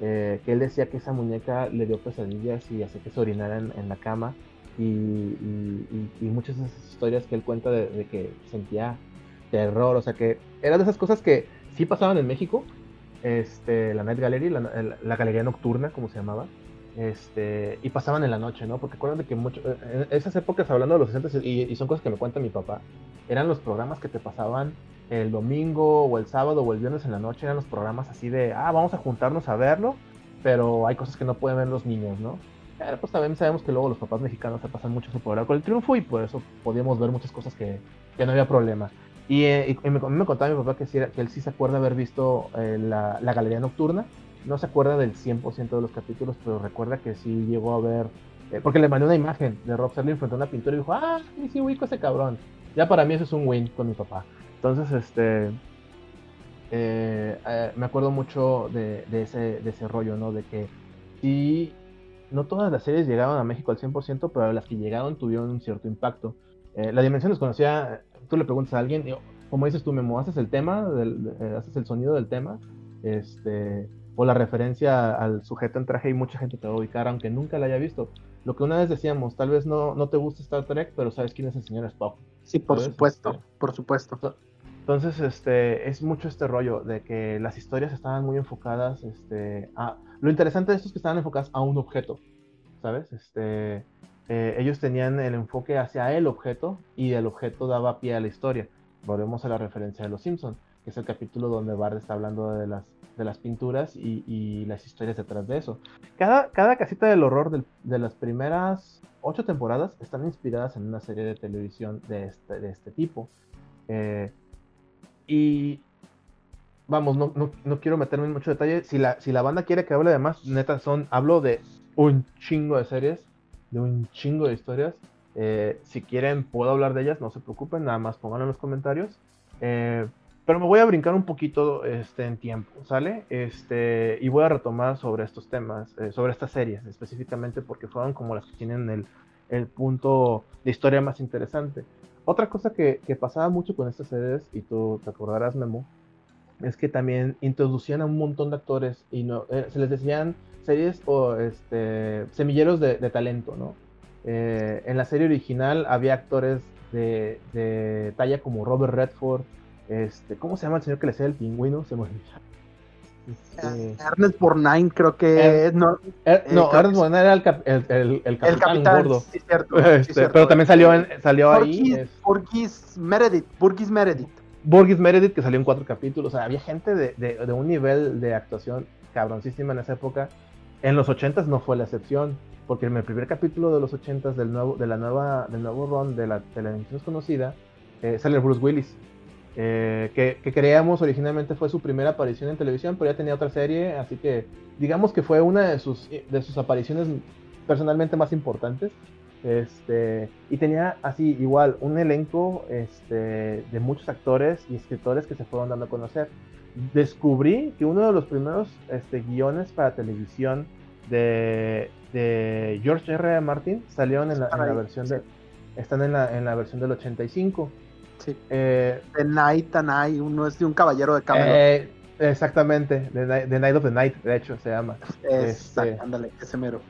eh, que él decía que esa muñeca le dio pesadillas y hacía que se orinara en, la cama y, muchas de esas historias que él cuenta de, que sentía terror, o sea que eran de esas cosas que sí pasaban en México, este, la Night Gallery, la, galería nocturna, como se llamaba, este, y pasaban en la noche, ¿no? Porque acuérdate que mucho, en esas épocas, hablando de los 60 y, y, son cosas que me cuenta mi papá, eran los programas que te pasaban el domingo o el sábado o el viernes en la noche, eran los programas así de, ah, vamos a juntarnos a verlo, pero hay cosas que no pueden ver los niños, ¿no? Pero pues también sabemos que luego los papás mexicanos se pasan mucho su poder con el triunfo y por eso podíamos ver muchas cosas que, que no había problema. Y, eh, me, me, contaba mi papá que, que él sí se acuerda haber visto eh, la, la, galería nocturna. No se acuerda del 100% de los capítulos, pero recuerda que sí llegó a ver. Eh, porque le mandé una imagen de Rob Serling frente a una pintura y dijo: Ah, sí, sí, ubico ese cabrón. Ya para mí eso es un win con mi papá. Entonces, este. me acuerdo mucho de, ese, de rollo, ¿no? De que sí no todas las series llegaban a México al 100%, pero las que llegaron tuvieron un cierto impacto. Eh, la dimensión desconocida, tú le preguntas a alguien, como dices tú, Memo, haces el tema, eh, haces el sonido del tema, este, o la referencia al sujeto en traje y mucha gente te va a ubicar, aunque nunca la haya visto. Lo que una vez decíamos, tal vez no, no te gusta Star Trek, pero sabes quién es el señor Spock. Sí, por supuesto, este, por supuesto. Entonces, este, es mucho este rollo de que las historias estaban muy enfocadas, este, a... Lo interesante de esto es que estaban enfocadas a un objeto, ¿sabes? Este, eh, ellos tenían el enfoque hacia el objeto y el objeto daba pie a la historia. Volvemos a la referencia de Los Simpsons, que es el capítulo donde Bart está hablando de las, de las pinturas y, las historias detrás de eso. Cada, cada casita del horror de las primeras ocho temporadas están inspiradas en una serie de televisión de este, de este tipo. Eh, y vamos, no, no, quiero meterme en mucho detalle. Si la, si la banda quiere que hable de más, neta, son, hablo de un chingo de series, de un chingo de historias. Eh, si quieren, puedo hablar de ellas, no se preocupen, nada más pónganlo en los comentarios. Eh, pero me voy a brincar un poquito este, en tiempo, ¿sale? Este, y voy a retomar sobre estos temas, eh, sobre estas series específicamente, porque fueron como las que tienen el, el punto de historia más interesante. Otra cosa que, pasaba mucho con estas series, y tú te acordarás, Memo, es que también introducían a un montón de actores y no eh, se les decían series o este, semilleros de, talento, ¿no? Eh, en la serie original había actores de, talla como Robert Redford, este, ¿cómo se llama el señor que le hacía el pingüino? Se me este... Ernest Borgnine creo que no, er, no eh, Ernest Borgnine era el, el, el, capitán, gordo. sí, cierto, *laughs* este, pero también salió en, salió ahí Burgis Meredith Burgis Meredith. Burgis Meredith que salió en cuatro capítulos. O sea había gente de, de, de un nivel de actuación cabroncísima en esa época. En los ochentas no fue la excepción porque en el primer capítulo de los ochentas del nuevo de la nueva del nuevo run de la televisión desconocida eh, sale Bruce Willis eh, que, creíamos originalmente fue su primera aparición en televisión, pero ya tenía otra serie, así que digamos que fue una de sus, de sus apariciones personalmente más importantes. Este, y tenía así igual un elenco este, de muchos actores y escritores que se fueron dando a conocer. Descubrí que uno de los primeros este, guiones para televisión de, de George R. R. Martin salieron en la, versión de, están en la, en la versión del 85 Sí. Eh, the Night and uno es de un caballero de Camelot. Eh, exactamente, the Night, of the Night, de hecho, se llama. Este, ándale, ese mero.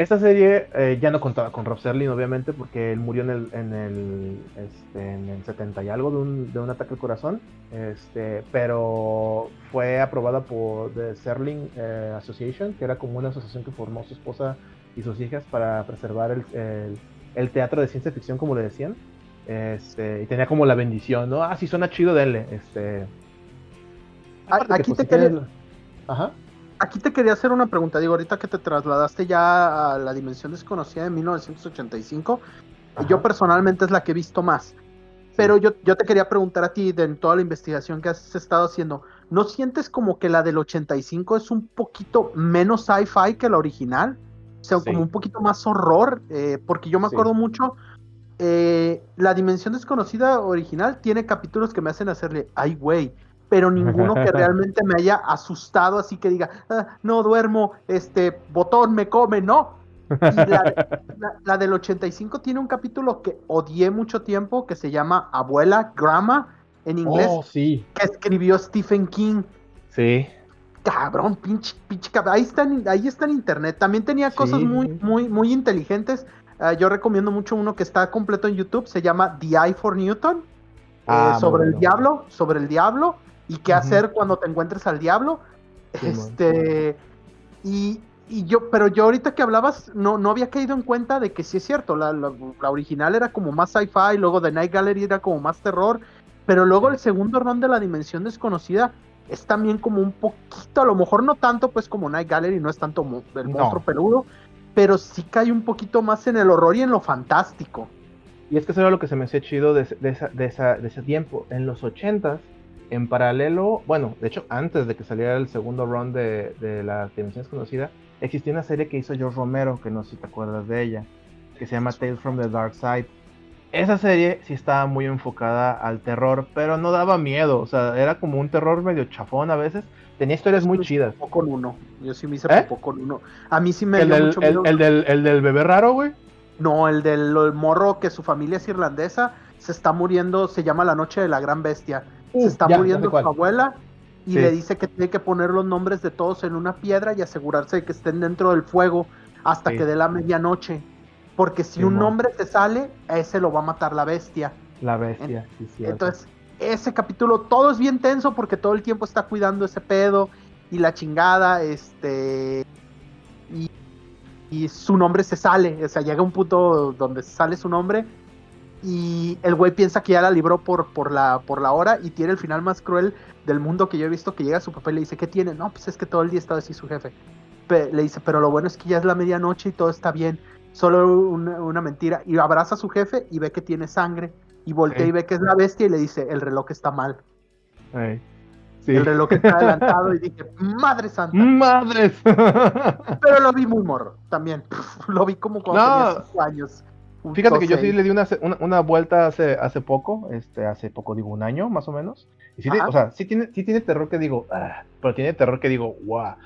Esta serie eh, ya no contaba con Rob Serling, obviamente, porque él murió en el, en el, este, en el 70 y algo de un, de un ataque al corazón. Este, pero fue aprobada por The Serling eh, Association, que era como una asociación que formó su esposa y sus hijas para preservar el, el, el teatro de ciencia ficción, como le decían. Este, y tenía como la bendición, ¿no? Ah, sí, suena chido, denle. Este. Aquí te quería. Ajá. Aquí te quería hacer una pregunta. Digo, ahorita que te trasladaste ya a la dimensión desconocida de 1985, yo personalmente es la que he visto más. Pero yo, yo te quería preguntar a ti, de en toda la investigación que has estado haciendo, ¿no sientes como que la del 85 es un poquito menos sci-fi que la original? O sea, como un poquito más horror, eh, porque yo me acuerdo mucho eh, la Dimensión Desconocida original tiene capítulos que me hacen hacerle, ay, güey, pero ninguno que *laughs* realmente me haya asustado, así que diga, ah, no duermo, este botón me come, no. *laughs* la, del 85 tiene un capítulo que odié mucho tiempo que se llama Abuela Grandma en inglés, oh, sí. que escribió Stephen King. Sí. Cabrón, pinche, pinche, ahí está, ahí está en internet. También tenía cosas muy, muy, muy inteligentes. Ah, yo recomiendo mucho uno que está completo en YouTube, se llama The Eye for Newton, eh, ah, sobre el diablo, sobre el diablo y qué hacer cuando te encuentres al diablo. este, y, yo, pero yo ahorita que hablabas, no, no había caído en cuenta de que sí es cierto, la, original era como más sci-fi, luego The Night Gallery era como más terror, pero luego el segundo round de la dimensión desconocida es también como un poquito, a lo mejor no tanto pues como Night Gallery, no es tanto el monstruo peludo, pero sí cae un poquito más en el horror y en lo fantástico. Y es que eso era lo que se me hacía chido de, de ese tiempo. En los ochentas en paralelo, bueno, de hecho, antes de que saliera el segundo round de, la Dimensión Desconocida, existía una serie que hizo George Romero, que no sé si te acuerdas de ella, que se llama Tales from the Dark Side. Esa serie sí estaba muy enfocada al terror, pero no daba miedo, o sea, era como un terror medio chafón a veces. Tenía historias muy chidas. Con uno. Yo sí me hice ¿Eh? con uno. A mí sí me ¿El dio del, mucho miedo. El, del, el del bebé raro, güey. No, el del morro que su familia es irlandesa, se está muriendo, se llama La Noche de la Gran Bestia se está muriendo su abuela y le dice que tiene que poner los nombres de todos en una piedra y asegurarse de que estén dentro del fuego hasta que dé la medianoche. Porque si un nombre se sale, a ese lo va a matar la bestia. La bestia, sí, Entonces, ese capítulo todo es bien tenso porque todo el tiempo está cuidando ese pedo y la chingada, este. Y, su nombre se sale, o sea, llega un punto donde sale su nombre y el güey piensa que ya la libró por, por, la, por la hora y tiene el final más cruel del mundo que yo he visto que llega a su papá y le dice, ¿qué tiene? No, pues es que todo el día estaba así su jefe. le dice, pero lo bueno es que ya es la medianoche y todo está bien, solo una, mentira. Y abraza a su jefe y ve que tiene sangre y voltea y ve que es la bestia y le dice, el reloj está mal. El reloj está adelantado y dije, madre santa. Madres. *laughs* Pero lo vi muy morro también. *laughs* lo vi como cuando tenía 5 años. Fíjate que yo sí le di una, una, vuelta hace, hace poco, este, hace poco digo un año más o menos. Y sí, o sea, sí tiene, sí tiene terror que digo, ah, pero tiene terror que digo, wow,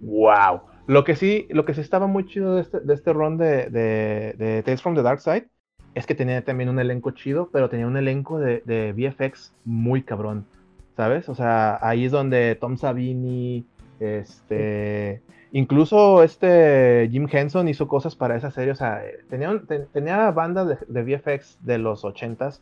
wow. Lo que sí, lo que sí estaba muy chido de este, de este run de, de, Tales from the Dark Side es que tenía también un elenco chido, pero tenía un elenco de, de VFX muy cabrón, ¿sabes? O sea, ahí es donde Tom Savini, este... Incluso este Jim Henson hizo cosas para esa serie, o sea, tenía, tenía banda de, VFX de los 80s,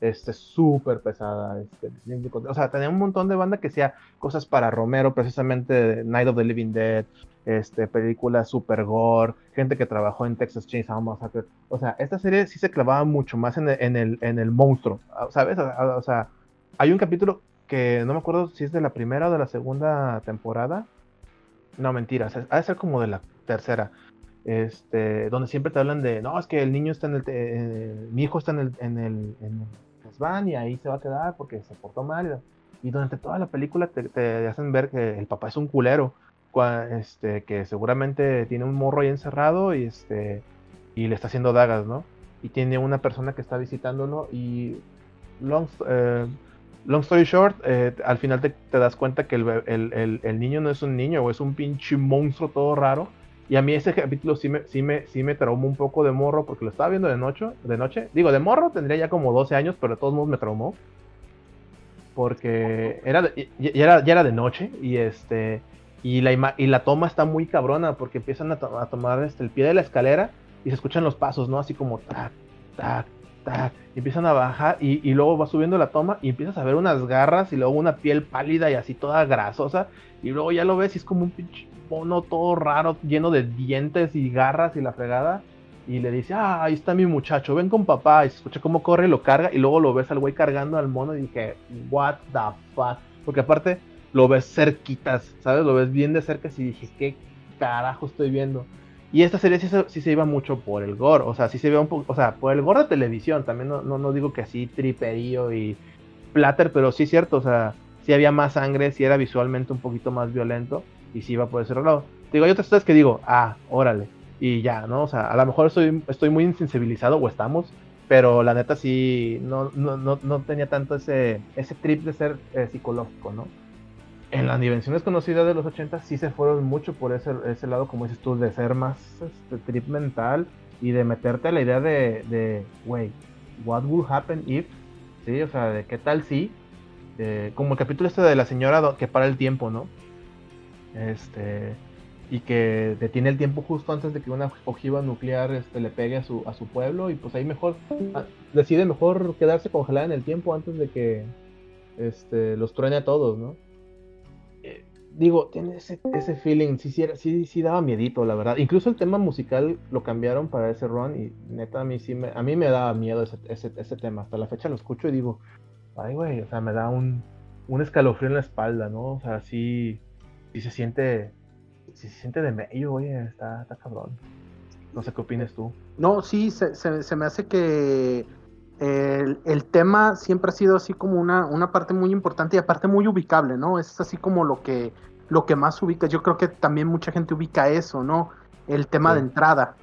este, súper pesada, este, o sea, tenía un montón de banda que hacía cosas para Romero, precisamente Night of the Living Dead, este, películas super gore, gente que trabajó en Texas Chainsaw Massacre, o sea, esta serie sí se clavaba mucho más en el, en el, monstruo, ¿sabes? O sea, hay un capítulo que no me acuerdo si es de la primera o de la segunda temporada, no, mentira, ha de ser como de la tercera. Este, donde siempre te hablan de, no, es que el niño está en el, eh, mi hijo está en el, en el, en el y ahí se va a quedar porque se portó mal. Y durante toda la película te, hacen ver que el papá es un culero, este, que seguramente tiene un morro ahí encerrado y, este, y le está haciendo dagas, ¿no? Y tiene una persona que está visitándolo y long, eh, long story short, eh, al final te, das cuenta que el, niño no es un niño, o es un pinche monstruo todo raro. Y a mí ese capítulo sí me, sí me, sí me traumó un poco de morro, porque lo estaba viendo de noche, de noche. Digo, de morro tendría ya como 12 años, pero de todos modos me traumó. Porque era ya, era, ya era de noche y este y la, y la toma está muy cabrona porque empiezan a, tomar este, el pie de la escalera y se escuchan los pasos, ¿no? Así como tac, tac, y empiezan a bajar y, luego va subiendo la toma y empiezas a ver unas garras y luego una piel pálida y así toda grasosa y luego ya lo ves y es como un pinche mono todo raro lleno de dientes y garras y la fregada y le dice, ah, ahí está mi muchacho, ven con papá y se escucha cómo corre y lo carga y luego lo ves al güey cargando al mono y dije, what the fuck, porque aparte lo ves cerquitas, ¿sabes? Lo ves bien de cerca y dije, ¿qué carajo estoy viendo? Y esta serie sí, se iba mucho por el gore, o sea, sí se ve un poco, o sea, por el gore de televisión, también no, no, digo que así triperío y platter, pero sí es cierto, o sea, sí había más sangre, sí era visualmente un poquito más violento y sí iba por ese lado. Digo, hay otras cosas que digo, ah, órale, y ya, ¿no? O sea, a lo mejor estoy, estoy muy insensibilizado o estamos pero la neta sí, no, no, no, no tenía tanto ese, ese trip de ser eh, psicológico, ¿no? En las dimensiones conocidas de los 80 sí se fueron mucho por ese, ese lado, como dices tú, de ser más este, trip mental y de meterte a la idea de, de, wey, what will happen if, ¿sí? O sea, de qué tal si, como el capítulo este de la señora que para el tiempo, ¿no? Este, y que detiene el tiempo justo antes de que una ojiva nuclear este, le pegue a su, a su pueblo y pues ahí mejor ah, decide mejor quedarse congelada en el tiempo antes de que este, los truene a todos, ¿no? Digo, tiene ese, ese feeling, sí, sí, sí, daba miedito, la verdad. Incluso el tema musical lo cambiaron para ese run y neta a mí sí me, a mí me daba miedo ese, ese, ese tema. Hasta la fecha lo escucho y digo, ay güey, o sea, me da un, un escalofrío en la espalda, ¿no? O sea, sí, sí se siente si se siente de medio, oye, está, está cabrón. No sé qué opinas tú. No, sí, se, se, me hace que el, el, tema siempre ha sido así como una, una parte muy importante y aparte muy ubicable, ¿no? Es así como lo que, lo que más ubica. Yo creo que también mucha gente ubica eso, ¿no? El tema de entrada.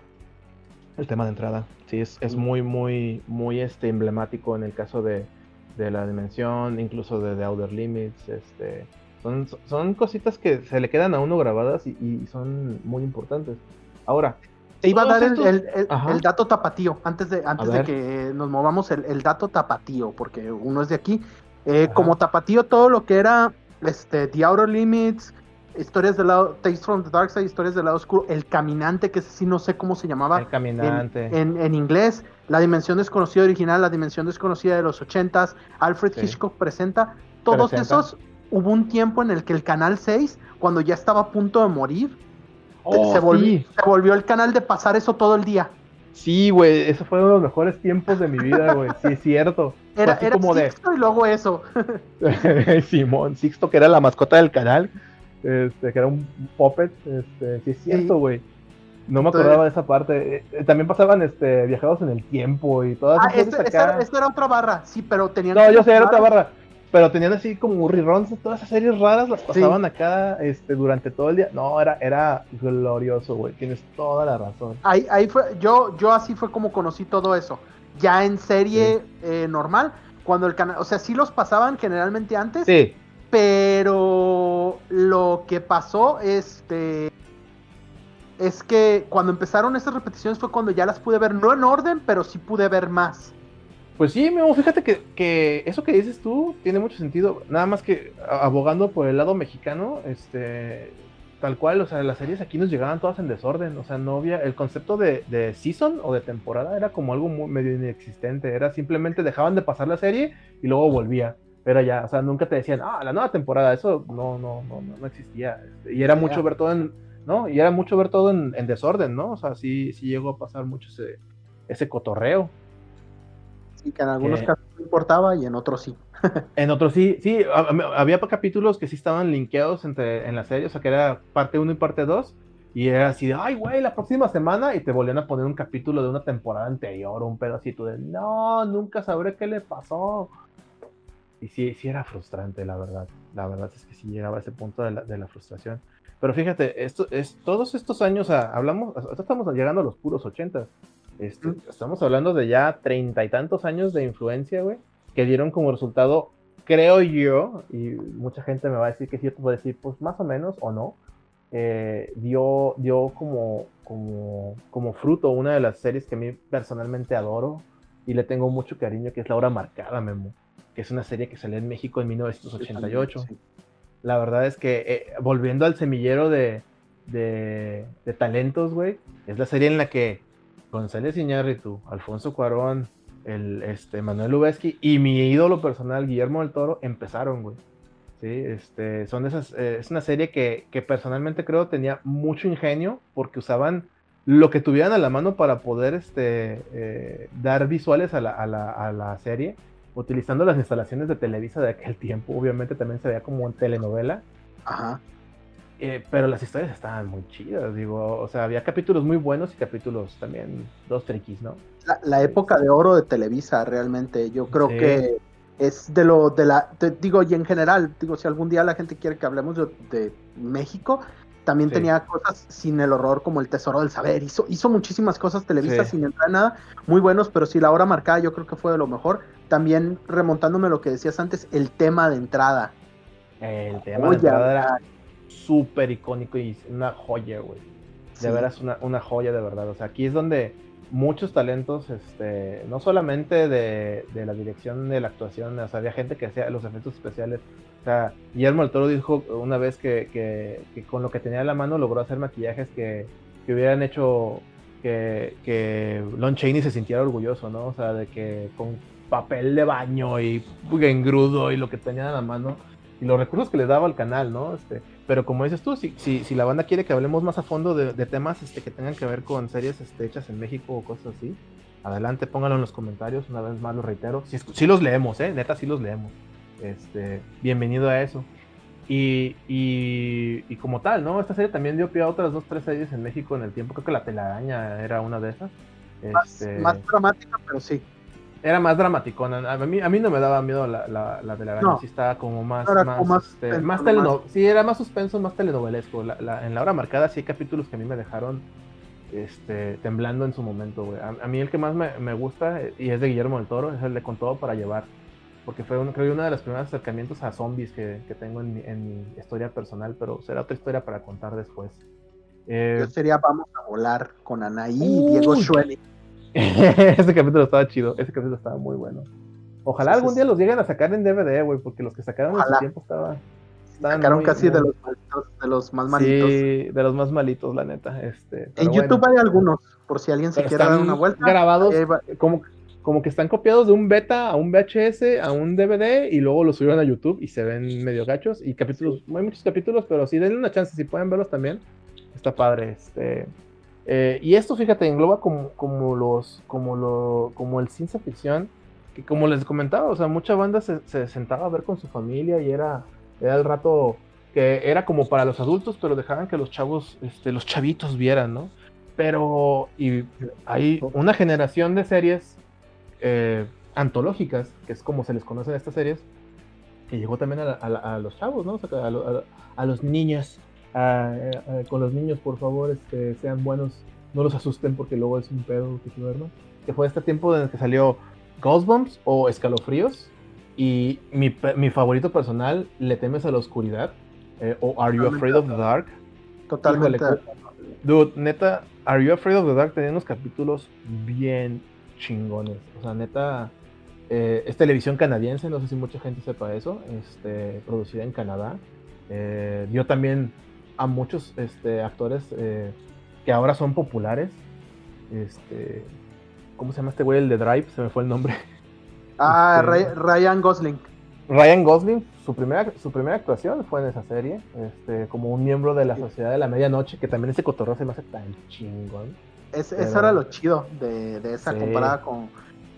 El tema de entrada, sí, es, es muy, muy, muy este, emblemático en el caso de, de la dimensión, incluso de The Outer Limits, este son, cositas que se le quedan a uno grabadas y, son muy importantes. Ahora. Te iba a dar el, dato tapatío, antes de, antes de que nos movamos, el, dato tapatío, porque uno es de aquí. Eh, como tapatío, todo lo que era este, The Outer Limits, historias del lado, Tales from the Dark Side, historias del lado oscuro, El Caminante, que sí no sé cómo se llamaba. El Caminante. En, inglés, La Dimensión Desconocida original, La Dimensión Desconocida de los ochentas, Alfred Hitchcock presenta, todos esos hubo un tiempo en el que el Canal 6, cuando ya estaba a punto de morir, oh, se, volvió, el canal de pasar eso todo el día. Sí, güey, eso fue uno de los mejores tiempos de mi vida, güey. Sí, es cierto. Era, como Sixto y luego eso. *laughs* Simón, Sixto, que era la mascota del canal, este, que era un puppet. Este, sí, es cierto, güey. No me acordaba de esa parte. Eh, también pasaban este, viajados en el tiempo y todas ah, esto, era otra barra, sí, pero tenían. No, yo sé, era otra barra pero tenían así como reruns de todas esas series raras, las pasaban acá este, durante todo el día. No, era, era glorioso, güey. Tienes toda la razón. Ahí, ahí fue, yo, yo así fue como conocí todo eso. Ya en serie eh, normal, cuando el canal, o sea, sí los pasaban generalmente antes. Sí. Pero lo que pasó, este, es que cuando empezaron esas repeticiones fue cuando ya las pude ver, no en orden, pero sí pude ver más. Pues sí, fíjate que, eso que dices tú tiene mucho sentido. Nada más que abogando por el lado mexicano, este, tal cual, o sea, las series aquí nos llegaban todas en desorden. O sea, no había. El concepto de, de season o de temporada era como algo muy, medio inexistente. Era simplemente dejaban de pasar la serie y luego volvía. Pero ya, o sea, nunca te decían, ah, la nueva temporada, eso no, no, no, no existía. Este, y era mucho ver todo en. ¿No? Y era mucho ver todo en, desorden, ¿no? O sea, sí, sí llegó a pasar mucho ese, ese cotorreo. Y que en algunos casos no importaba y en otros sí. En otros sí, sí, había capítulos que sí estaban linkeados entre, en la serie, o sea que era parte 1 y parte 2, y era así de, ay, güey, la próxima semana, y te volvían a poner un capítulo de una temporada anterior, un pedacito de, no, nunca sabré qué le pasó. Y sí, sí era frustrante, la verdad. La verdad es que sí llegaba a ese punto de la, de la frustración. Pero fíjate, esto es, todos estos años, hablamos, estamos llegando a los puros ochentas. Este, estamos hablando de ya treinta y tantos años de influencia, güey, que dieron como resultado, creo yo, y mucha gente me va a decir que sí, te puedo decir, pues más o menos o no, eh, dio, dio como, como, como fruto una de las series que a mí personalmente adoro y le tengo mucho cariño, que es La Hora Marcada, Memo, que es una serie que salió en México en 1988. La verdad es que, eh, volviendo al semillero de, de, de talentos, güey, es la serie en la que González Iñárritu, Alfonso Cuarón, el, este, Manuel Lubezki y mi ídolo personal, Guillermo del Toro, empezaron, güey. Sí, este, son esas, eh, es una serie que, personalmente creo tenía mucho ingenio porque usaban lo que tuvieran a la mano para poder este, eh, dar visuales a la, a, la, a la, serie, utilizando las instalaciones de Televisa de aquel tiempo. Obviamente también se veía como en telenovela. Ajá. Eh, pero las historias estaban muy chidas, digo, o sea, había capítulos muy buenos y capítulos también dos triquis, ¿no? La, época de oro de Televisa, realmente, yo creo que es de lo, de la, digo, y en general, digo, si algún día la gente quiere que hablemos de, México, También Sí. tenía cosas sin el horror, como El Tesoro del Saber. Hizo, hizo muchísimas cosas televisas Sí. sin entrar en nada, muy buenos, pero sí, la hora marcada yo creo que fue de lo mejor. También remontándome a lo que decías antes, el tema de entrada. El tema de entrada era súper icónico y una joya, güey. De Sí. veras, una, una joya de verdad. O sea, aquí es donde muchos talentos, este, no solamente de, de la dirección de la actuación, o sea, había gente que hacía los efectos especiales. O sea, Guillermo del Toro dijo una vez que, que- que con lo que tenía en la mano logró hacer maquillajes que, que hubieran hecho que, que Lon Chaney se sintiera orgulloso, ¿no? O sea, de que con papel de baño y engrudo y lo que tenía en la mano y los recursos que le daba al canal, ¿no? Este, pero como dices tú, si, si, si la banda quiere que hablemos más a fondo de, de temas este, que tengan que ver con series este, hechas en México o cosas así, adelante, pónganlo en los comentarios, una vez más lo reitero. Si, sí los leemos, ¿eh? Neta, sí los leemos. Este, bienvenido a eso. Y, y, y como tal, ¿no? Esta serie también dio pie a otras dos, tres series en México en el tiempo. Creo que La Telaraña era una de esas. Más, Este, más dramática, pero sí. Era más dramaticona. A mí, a mí no me daba miedo la, la, la de la araña, No. sí estaba como más, Era más, como más este, suspenso, más más- teleno- sí, era más suspenso, más telenovelesco. La- la- en la hora marcada sí hay capítulos que a mí me dejaron este, temblando en su momento, güey. A, a mí el que más me, me gusta, y es de Guillermo del Toro, es el de Con Todo para Llevar. Porque fue un- creo uno de los primeros acercamientos a zombies que, que tengo en mi, en mi historia personal, pero será otra historia para contar después. Eh, Yo sería Vamos a volar con Anaí y Diego Uy. *laughs* Ese capítulo estaba chido, ese capítulo estaba muy bueno. Ojalá Sí, sí, algún sí. día los lleguen a sacar en DVD, güey, porque los que sacaron en Ojalá. su tiempo estaba, estaban Sacaron muy- casi de muy- los malitos, de los más malitos. Sí, de los más malitos, la neta. Este, En YouTube bueno. hay algunos, por si alguien se Pero quiere dar una vuelta. grabados como, como que están copiados de un beta a un VHS, a un DVD y luego los subieron a YouTube y se ven medio gachos y capítulos, hay muchos capítulos, pero sí denle una chance, si pueden verlos también, está padre. Este, eh, y esto, fíjate, engloba como, como los, como lo, como el ciencia ficción, que como les comentaba, o sea, mucha banda se, se sentaba a ver con su familia y era, era el rato que era como para los adultos, pero dejaban que los chavos, este, los chavitos vieran, ¿no? Pero y hay una generación de series eh, antológicas, que es como se les conoce a estas series, que llegó también a, los chavos, ¿no? O a los niños. A- a- con los niños, por favor, este, sean buenos, no los asusten porque luego es un pedo que se duerman. Que fue este tiempo en el que salió Ghostbumps o Escalofríos. Y mi, mi favorito personal, Le temes a la oscuridad. eh, o Are You Afraid of the Dark. Totalmente. Híjole, Dude, neta, Are You Afraid of the Dark tenía unos capítulos bien chingones. O sea, neta, eh, es televisión canadiense, no sé si mucha gente sepa eso, este, producida en Canadá. Eh, dio también a muchos este, actores eh, que ahora son populares. Este, ¿Cómo se llama este güey? El de Drive, se me fue el nombre. *laughs* Ah, Este- Ryan Gosling. Ryan Gosling, su primera, su primera actuación fue en esa serie, este, como un miembro de la Sociedad de la Medianoche, que también ese cotorreo se me hace tan chingón. Es- Pero- Eso era lo chido de, de esa Sí. comparada con,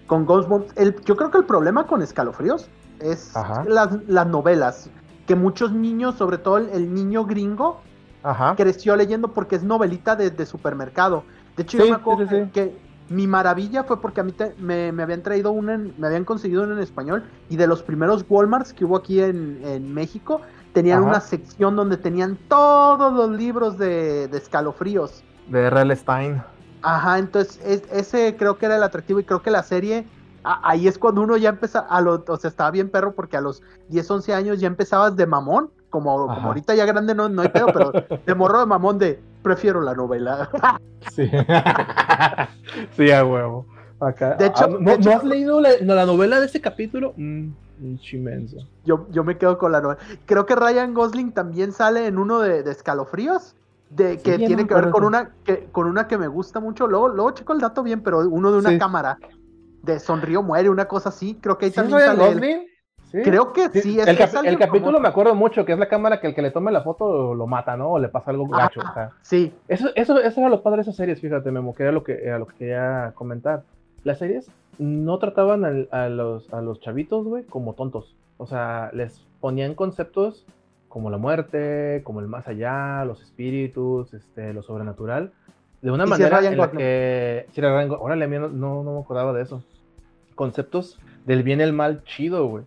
con. El, yo creo que el problema con Escalofríos es las, las novelas. Que muchos niños, sobre todo el, el niño gringo, Ajá. creció leyendo porque es novelita de, de supermercado. De hecho, Sí, yo me acuerdo sí, sí, sí. que, que mi maravilla fue porque a mí te- me, me habían traído una, en- me habían conseguido una en español y de los primeros Walmarts que hubo aquí en, en México, tenían Ajá. una sección donde tenían todos los libros de, de escalofríos. De R.L. Stein. Ajá, entonces es- ese creo que era el atractivo y creo que la serie, a- ahí es cuando uno ya empieza, a lo, o sea, estaba bien perro porque a los 10, 11 años ya empezabas de mamón, como, ahorita ya grande no, no hay pedo, pero de morro de mamón de, prefiero la novela. *laughs* Sí. *laughs* sí, a huevo. Acá. De hecho- Ah, ¿no, de hecho- ¿no has leído la, la novela de ese capítulo? Mm, inmenso. yo, yo me quedo con la novela. Creo que Ryan Gosling también sale en uno de, de escalofríos. De, que Sí, tiene no que ver con una que con una que me gusta mucho. Luego, luego checo el dato bien, pero uno de una Sí. cámara. De sonrío muere, una cosa así. Creo que ahí ¿Sí es también Ryan sale. Gosling? Sí. Creo que sí, es- el, es el capítulo me acuerdo mucho, que es la cámara que el que le tome la foto lo mata, ¿no? O le pasa algo gacho. O sea, Sí, Eso, eso, eso era lo padre de esas series, fíjate, Memo, que era lo que, era lo que quería comentar. Las series no trataban al- a, los, a los chavitos, güey, como tontos. O sea, les ponían conceptos como la muerte, como el más allá, los espíritus, este, lo sobrenatural, de una manera en la que... Si era Ryan Go- órale, a no, no me acordaba de eso. Conceptos del bien y el mal chido, güey.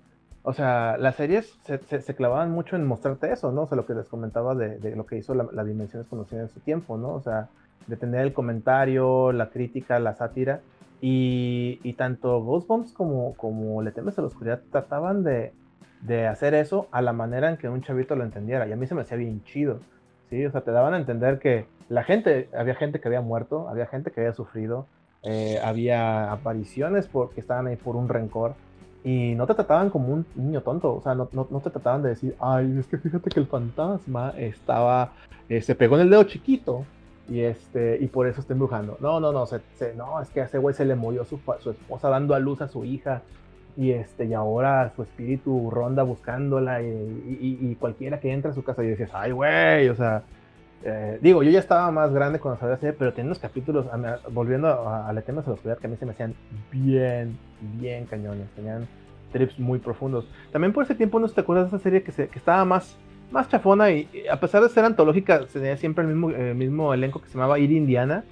O sea, las series se, se, clavaban mucho en mostrarte eso, ¿no? O sea, lo que les comentaba de, de lo que hizo la, la Dimensión Desconocida en su tiempo, ¿no? O sea, de tener el comentario, la crítica, la sátira. Y, y tanto Ghostbumps como, como Le temes a la oscuridad trataban de, de, hacer eso a la manera en que un chavito lo entendiera. Y a mí se me hacía bien chido. ¿sí? O sea, te daban a entender que la gente, había gente que había muerto, había gente que había sufrido, eh, había apariciones porque estaban ahí por un rencor. Y no te trataban como un niño tonto, o sea, no, no, no te trataban de decir, ay, es que fíjate que el fantasma estaba, eh, se pegó en el dedo chiquito, y este y por eso está embrujando. No, no, no, se, no, es que ese güey se le murió su, su, esposa dando a luz a su hija y este y ahora su espíritu ronda buscándola y, y, cualquiera que entra a su casa y dices, ay güey, o sea, eh, digo, yo ya estaba más grande cuando sabía hacer, pero tenía unos capítulos, volviendo a, a, temas de los que a mí se me hacían bien, bien cañones, tenían trips muy profundos. También por ese tiempo no te acuerdas de esa serie que, se, estaba más más chafona y, a pesar de ser antológica, tenía siempre el mismo elenco que se llamaba Ir Indiana.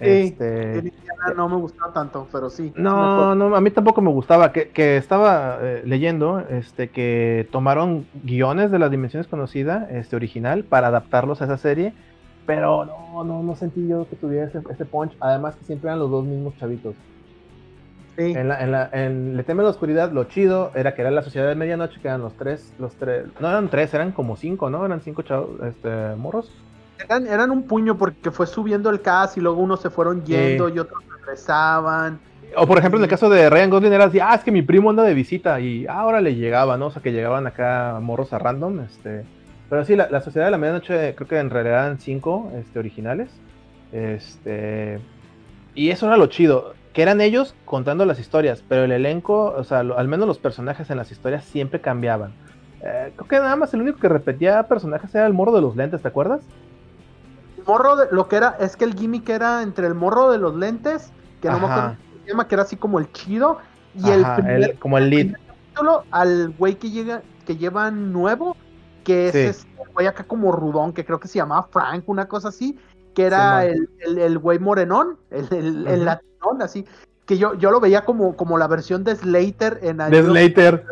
Este... No me gustaba tanto, pero sí. No, no, a mí tampoco me gustaba. Que, que estaba eh, leyendo este, que tomaron guiones de las dimensiones conocidas, este, original, para adaptarlos a esa serie. Pero no, no, no sentí yo que tuviera ese, ese punch. Además que siempre eran los dos mismos chavitos. En, la, en, la, en Le teme la oscuridad, lo chido era que era la sociedad de medianoche, que eran los tres, los tres, no eran tres, eran como cinco, ¿no? Eran cinco chavos, este, morros. Eran, eran un puño porque fue subiendo el cast y luego unos se fueron yendo y otros regresaban. O por ejemplo, en el caso de Ryan Gosling era así, ah, es que mi primo anda de visita y ahora le llegaba, ¿no? O sea, que llegaban acá morros a random, este... Pero sí, la, la Sociedad de la Medianoche creo que en realidad eran cinco este, originales. Este... Y eso era lo chido que eran ellos contando las historias, pero el elenco, o sea, al menos los personajes en las historias siempre cambiaban. Eh, creo que nada más el único que repetía personajes era el morro de los lentes, ¿te acuerdas? Morro de lo que era, es que el gimmick era entre el morro de los lentes, que no me acuerdo que era así como el chido, y el, primer, como el lead. al güey que llega, que lleva nuevo, que es este güey acá como rudón, que creo que se llamaba Frank, una cosa así, que era el, el, güey morenón, el, el, así que yo, yo lo veía como, como la versión de Slater en De Slater.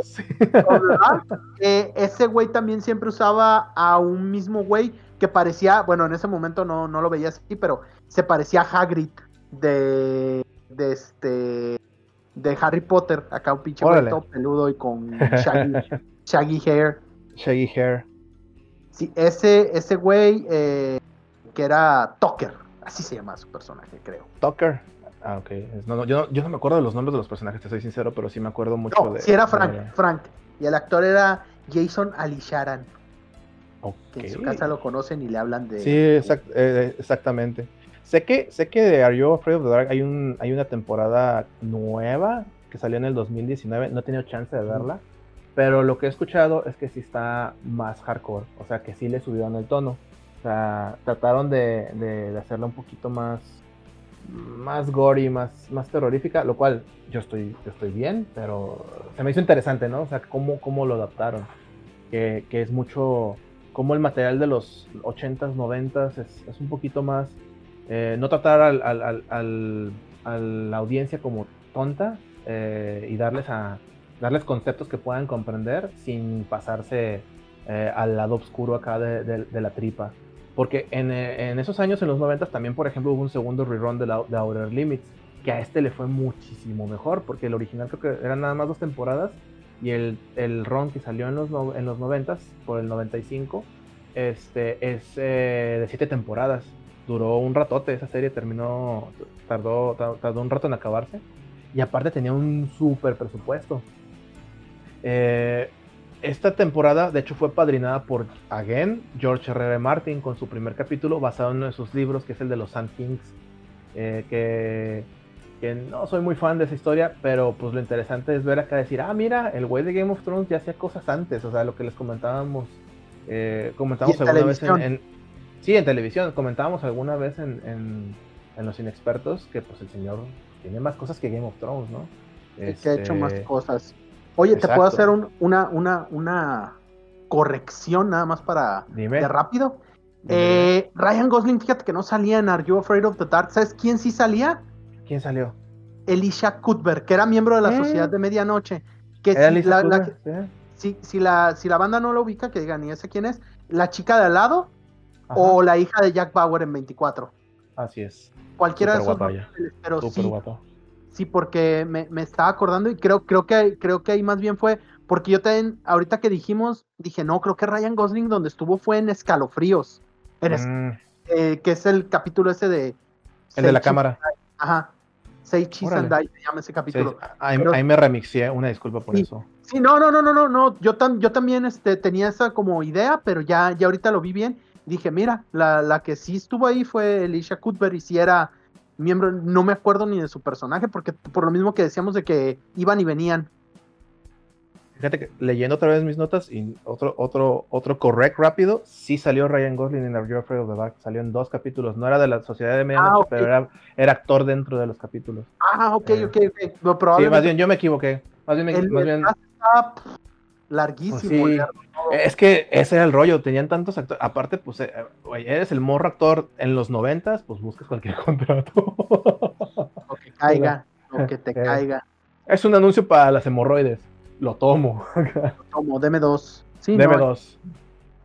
eh, *laughs* ese güey también siempre usaba a un mismo güey que parecía, bueno, en ese momento no, no lo veía así, pero se parecía a Hagrid de, de este de Harry Potter, acá un pinche güey peludo y con *laughs* shaggy, shaggy, hair. Shaggy hair. Sí, ese, ese güey eh, que era Tucker, así se llama su personaje, creo. Tucker. Ah, ok. No, no, yo, yo, no me acuerdo de los nombres de los personajes, te soy sincero, pero sí me acuerdo mucho de. Sí, era Frank, Frank. Y el actor era Jason Alisharan. Okay. en su casa lo conocen y le hablan de. Sí, eh, exactamente. Sé que, sé que de Are You Afraid of the Dark hay, un, hay una temporada nueva que salió en el 2019. No he tenido chance de verla. Pero lo que he escuchado es que sí está más hardcore. O sea, que sí le subieron el tono. O sea, trataron de, de, de hacerla un poquito más más gory, más, más terrorífica, lo cual yo estoy, estoy bien, pero se me hizo interesante, ¿no? O sea, cómo, cómo lo adaptaron, que, que es mucho, como el material de los 80s, 90s es, un poquito más, eh, no tratar a la audiencia como tonta eh, y darles, darles conceptos que puedan comprender sin pasarse eh, al lado oscuro acá de, la tripa. Porque en, en, esos años, en los 90 también, por ejemplo, hubo un segundo rerun de, la, de Outer Limits, que a este le fue muchísimo mejor, porque el original creo que eran nada más dos temporadas, y el, el run que salió en los, en los 90 por el 95, este, es eh, de siete temporadas. Duró un ratote, esa serie terminó, tardó, tardó un rato en acabarse, y aparte tenía un súper presupuesto. Eh, esta temporada, de hecho, fue padrinada por, again, George R. R. Martin con su primer capítulo basado en uno de sus libros, que es el de los Sand Kings, eh, que, que, no soy muy fan de esa historia, pero pues lo interesante es ver acá decir, ah, mira, el güey de Game of Thrones ya hacía cosas antes, o sea, lo que les comentábamos, eh, comentábamos alguna vez en, Sí, en televisión, comentábamos alguna vez en, en, en, Los Inexpertos que pues el señor tiene más cosas que Game of Thrones, ¿no? que ha hecho más este, cosas. Oye, ¿te puedo hacer una, una, una corrección nada más para de rápido? Eh, Ryan Gosling, fíjate que no salía en Are You Afraid of the Dark. ¿Sabes quién sí salía? ¿Quién salió? Elisha Cuthbert, que era miembro de la eh. Sociedad de Medianoche. Que si, si, la, si la banda no lo ubica, que digan, ¿y ese quién es? La chica de al lado Ajá, o la hija de Jack Bauer en 24. Así es. Cualquiera de esos guapa papeles, pero Súper sí, guapo. sí, porque me, me estaba acordando y creo, creo que creo que ahí más bien fue, porque yo también, ahorita que dijimos, dije, no, creo que Ryan Gosling donde estuvo fue en Escalofríos. En es- Mm, eh, que es el capítulo ese de. el de la cámara. Ajá. Órale. Die se llama ese Sí, capítulo. ahí, Pero- ahí me remixé, una disculpa por Sí. eso. Sí, no, no, no, no, no, no. Yo, tam- yo también este, tenía esa como idea, pero ya, ya ahorita lo vi bien. Dije, mira, la, la que sí estuvo ahí fue Alicia Cuthbert y si era miembro, no me acuerdo ni de su personaje, porque por lo mismo que decíamos de que iban y venían. Fíjate que leyendo otra vez mis notas y otro, otro, otro correct rápido, sí salió Ryan Gosling en Are You Afraid of the Dark. Salió en dos capítulos. No era de la Sociedad de Medianoche, Ah, pero era, era actor dentro de los capítulos. Ah, ok, Eh. ok, ok. No, Sí, probablemente más bien yo me equivoqué. Más bien, me- el, más bien está larguísimo. Pues sí. largo, es que ese era el rollo. Tenían tantos actores. Aparte, pues, eh, eres el morro actor en los noventas, pues buscas cualquier *laughs* contrato. Lo que caiga, *laughs* lo que te Eh. caiga. es un anuncio para las hemorroides. Lo tomo. Como *laughs* deme dos. Sí, Deme no, dos.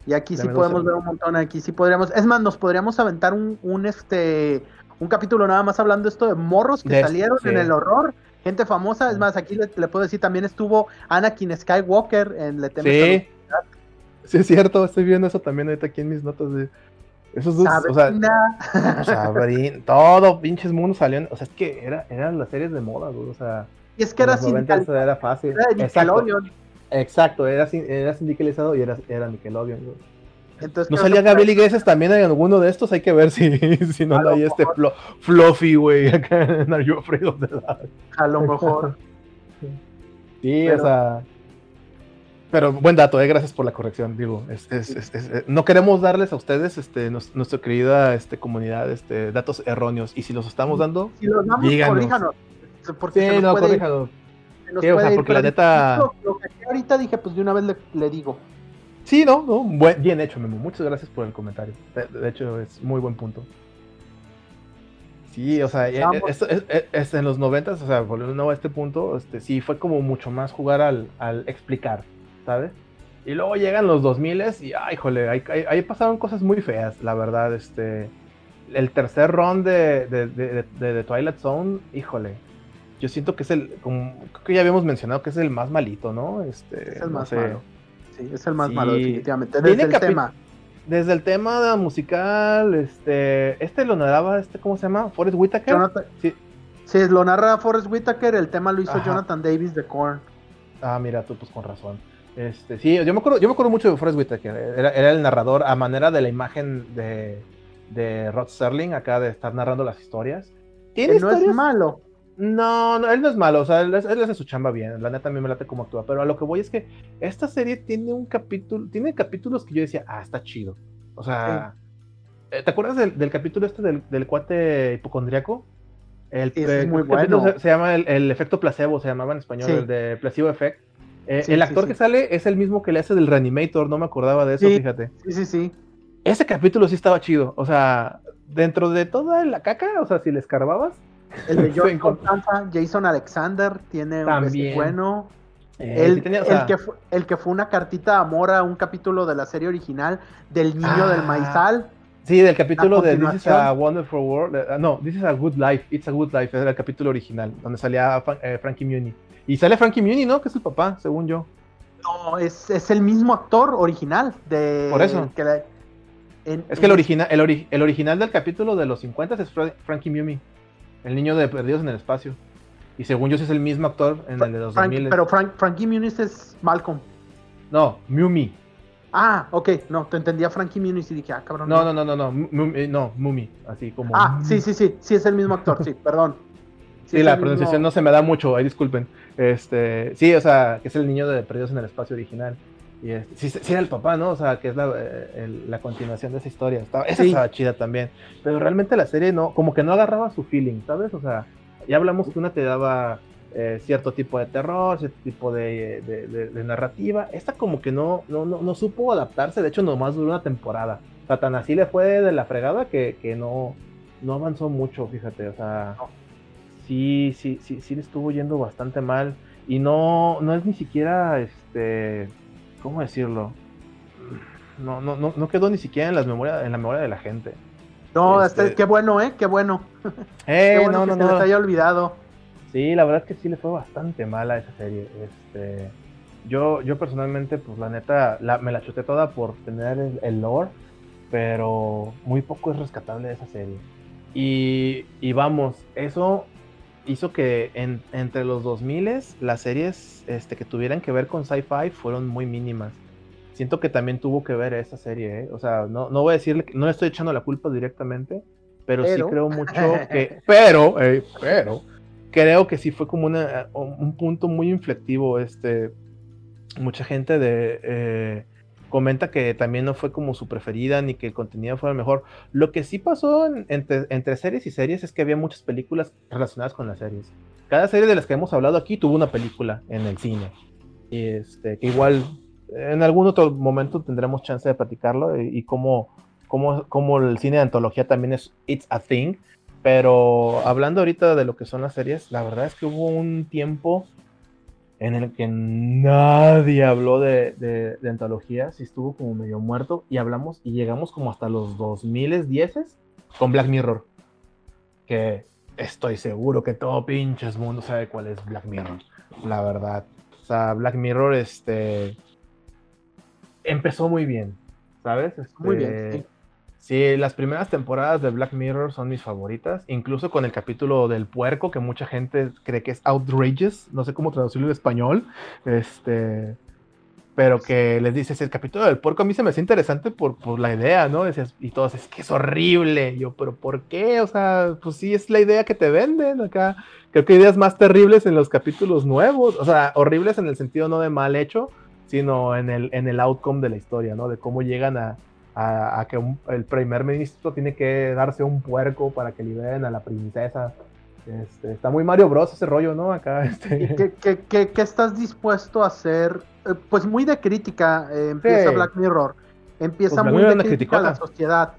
Y aquí sí Deme dos podemos ver un montón, aquí sí podríamos, es más, nos podríamos aventar un, un este un capítulo nada más hablando esto de morros que De- salieron sí. en el horror, gente famosa, es Sí. más, aquí le, le puedo decir también estuvo Anakin Skywalker en Le temes Sí. Sí, es cierto. Estoy viendo eso también ahorita aquí en mis notas. De... Esos dos, a o sea, Sabrina. Sabrin, todo pinches mundo salían, o sea, es que era, eran las series de moda, güey, o sea, y es que en era los 90 sindical- era fácil. era de Exacto, Nickelodeon, exacto, era, sin- era sindicalizado y era, era Nickelodeon, güey. entonces ¿No salía Gabriel Iglesias también en alguno de estos? Hay que ver si, *laughs* si no lo ahí este flo- Fluffy, güey, acá en Are You Afraid of the Dark? a lo mejor, Sí, Pero- o sea... Pero buen dato, eh, gracias por la corrección, digo, es- es- es- es- eh, no queremos darles a ustedes, este, nos- nuestra querida este, comunidad, este, datos erróneos, y si los estamos dando, si los damos, Díganos. corríjanos, porque sí, se nos no, puede ir, corríjalo. se nos Sí, o puede sea, ir, porque la neta- Lo, lo que ahorita dije, pues de una vez le, le digo, Sí, no, no, buen- bien hecho, Memo. Muchas gracias por el comentario. De, de hecho, es muy buen punto. Sí, o sea, eh, Vamos. esto es, es- es en los noventas, o sea, volviendo a este punto, este, sí fue como mucho más jugar al, al explicar, ¿sabes? Y luego llegan los 2000 y, ay, jole, ahí, pasaron cosas muy feas, la verdad, este... El tercer round de, de, de- de- de Twilight Zone, híjole, yo siento que es el, como, creo que ya habíamos mencionado que es el más malito, ¿no? Este, es el no más sé. malo. Sí, es el más Sí. malo, definitivamente. Desde el tema. Desde el tema musical, este, este lo narraba, este, ¿cómo se llama? Forrest Whitaker. Jonathan, Sí. sí, lo narra Forrest Whitaker, el tema lo hizo Ajá. Jonathan Davis de Korn. Ah, mira, tú pues con razón. Este, sí, yo me acuerdo, yo me acuerdo mucho de Forrest Whitaker. Era, era el narrador a manera de la imagen de, de Rod Serling, acá de estar narrando las historias. ¿Tiene Que no es malo. No, no, él no es malo, o sea, él, él hace su chamba bien, la neta a mí me late cómo actúa, pero a lo que voy es que esta serie tiene un capítulo, tiene capítulos que yo decía, ah, está chido. O sea, eh, ¿te acuerdas del, del capítulo este del, del cuate hipocondriaco? El, es eh, muy el bueno. Se, se llama el, el efecto placebo, se llamaba en español, Sí. el de placebo effect. Eh, Sí, el sí, actor sí. que sale es el mismo que le hace del reanimator, no me acordaba de eso, Sí. fíjate. Sí, sí, sí. Ese capítulo sí estaba chido, o sea, dentro de toda la caca, o sea, si le escarbabas, El de *laughs* George Constanza, Jason Alexander tiene un También. este bueno. eh, el, sí tenía, o el sea, que fue, el que fue una cartita de amor a un capítulo de la serie original del niño del Ah. maizal. Sí, del capítulo de This is a Wonderful World. eh, no, This is a Good Life. It's a Good Life. Era el capítulo original, donde salía eh, Frankie Muni. Y sale Frankie Muni, ¿no? Que es el papá, según yo. No, es, es el mismo actor original de. Por eso. que la- en- Es que el, origina- el, ori- el original del capítulo de los 50 es Fra- Frankie Muni. El niño de Perdidos en el Espacio. Y según yo, es el mismo actor en el de los Frank- 2000. pero Frank, Frankie Muniz es Malcolm. No, Mumi. Ah, ok, no, te entendía Frankie Muniz y dije, ah, cabrón. No, no, no, no, no. Mu- eh, no, Mumi. Así como. Ah, sí, sí, sí, sí es el mismo actor, sí, perdón. *laughs* Sí, la mismo- pronunciación no se me da mucho, ahí disculpen. Este, sí, o sea, que es el niño de Perdidos en el Espacio original. Y este, sí, sí era el papá, ¿no? O sea, que es la, eh, el- la continuación de esa historia. Estaba, esa Sí. estaba chida también. Pero realmente la serie no, como que no agarraba su feeling, ¿sabes? O sea, ya hablamos que una te daba eh, cierto tipo de terror, cierto tipo de, de- de- de narrativa. Esta como que no, no, no, no supo adaptarse, de hecho nomás duró una temporada. O sea, tan así le fue de la fregada que, que no, no avanzó mucho, fíjate. O sea, sí, sí, sí, sí le estuvo yendo bastante mal. Y no, no es ni siquiera, este, ¿cómo decirlo? No, no, no, no quedó ni siquiera en las memorias, en la memoria de la gente. No, este, qué bueno, ¿eh? Qué bueno. *laughs* Eh, qué bueno no, que no, se no. les haya olvidado. Sí, la verdad es que sí le fue bastante mala esa serie. Este, yo, yo personalmente, pues la neta, la- me la chuté toda por tener el, el lore, pero muy poco es rescatable de esa serie. Y, y vamos, eso hizo que en- entre los 2000 las series este, que tuvieran que ver con sci-fi fueron muy mínimas. Siento que también tuvo que ver esa serie, ¿eh? O sea, no, no voy a decirle, que- no le estoy echando la culpa directamente, pero, Pero. sí creo mucho *laughs* que... Pero, eh, pero, creo que sí fue como una, un punto muy inflectivo. Este, mucha gente de, eh, comenta que también no fue como su preferida ni que el contenido fuera mejor. Lo que sí pasó en- entre, entre series y series es que había muchas películas relacionadas con las series. Cada serie de las que hemos hablado aquí tuvo una película en el cine. Y este, que igual en algún otro momento tendremos chance de platicarlo y, y cómo, cómo, cómo el cine de antología también es It's a Thing. Pero hablando ahorita de lo que son las series, la verdad es que hubo un tiempo en el que nadie habló de, de, de antologías y estuvo como medio muerto y hablamos y llegamos como hasta los 2010 con Black Mirror. Que estoy seguro que todo pinches mundo sabe cuál es Black Mirror, la verdad. O sea, Black Mirror este, empezó muy bien, ¿sabes? Muy Este, bien, sí. Sí, las primeras temporadas de Black Mirror son mis favoritas, incluso con el capítulo del puerco, que mucha gente cree que es outrageous, no sé cómo traducirlo en español, este, pero que les dices, el capítulo del puerco a mí se me hace interesante por, por la idea, ¿no? Decías, y todos, es que es horrible, Y yo, pero ¿por qué? O sea, pues sí, es la idea que te venden acá, creo que hay ideas más terribles en los capítulos nuevos, o sea, horribles en el sentido no de mal hecho, sino en el, en el outcome de la historia, ¿no? De cómo llegan a, a, a que un- el primer ministro tiene que darse un puerco para que liberen a la princesa. Este, está muy Mario Bros ese rollo, ¿no? Acá, este. ¿Y qué, qué- qué- qué estás dispuesto a hacer? Eh, pues muy de crítica eh, empieza Sí. Black Mirror. Empieza Pues Black muy Mirror de crítica a la sociedad.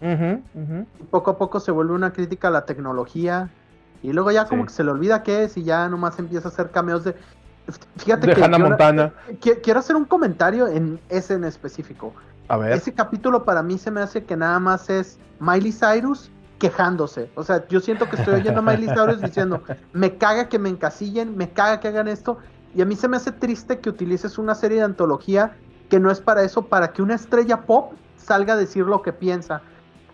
Y poco a poco se vuelve una crítica a la tecnología. Y luego ya como Sí. que se le olvida qué es y ya nomás empieza a hacer cameos de... Fíjate De que Hannah Montana. qui- quiero hacer un comentario en ese en específico. A ver. Ese capítulo para mí se me hace que nada más es Miley Cyrus quejándose. O sea, yo siento que estoy oyendo a Miley *laughs* Cyrus diciendo, me caga que me encasillen, me caga que hagan esto. Y a mí se me hace triste que utilices una serie de antología que no es para eso, para que una estrella pop salga a decir lo que piensa.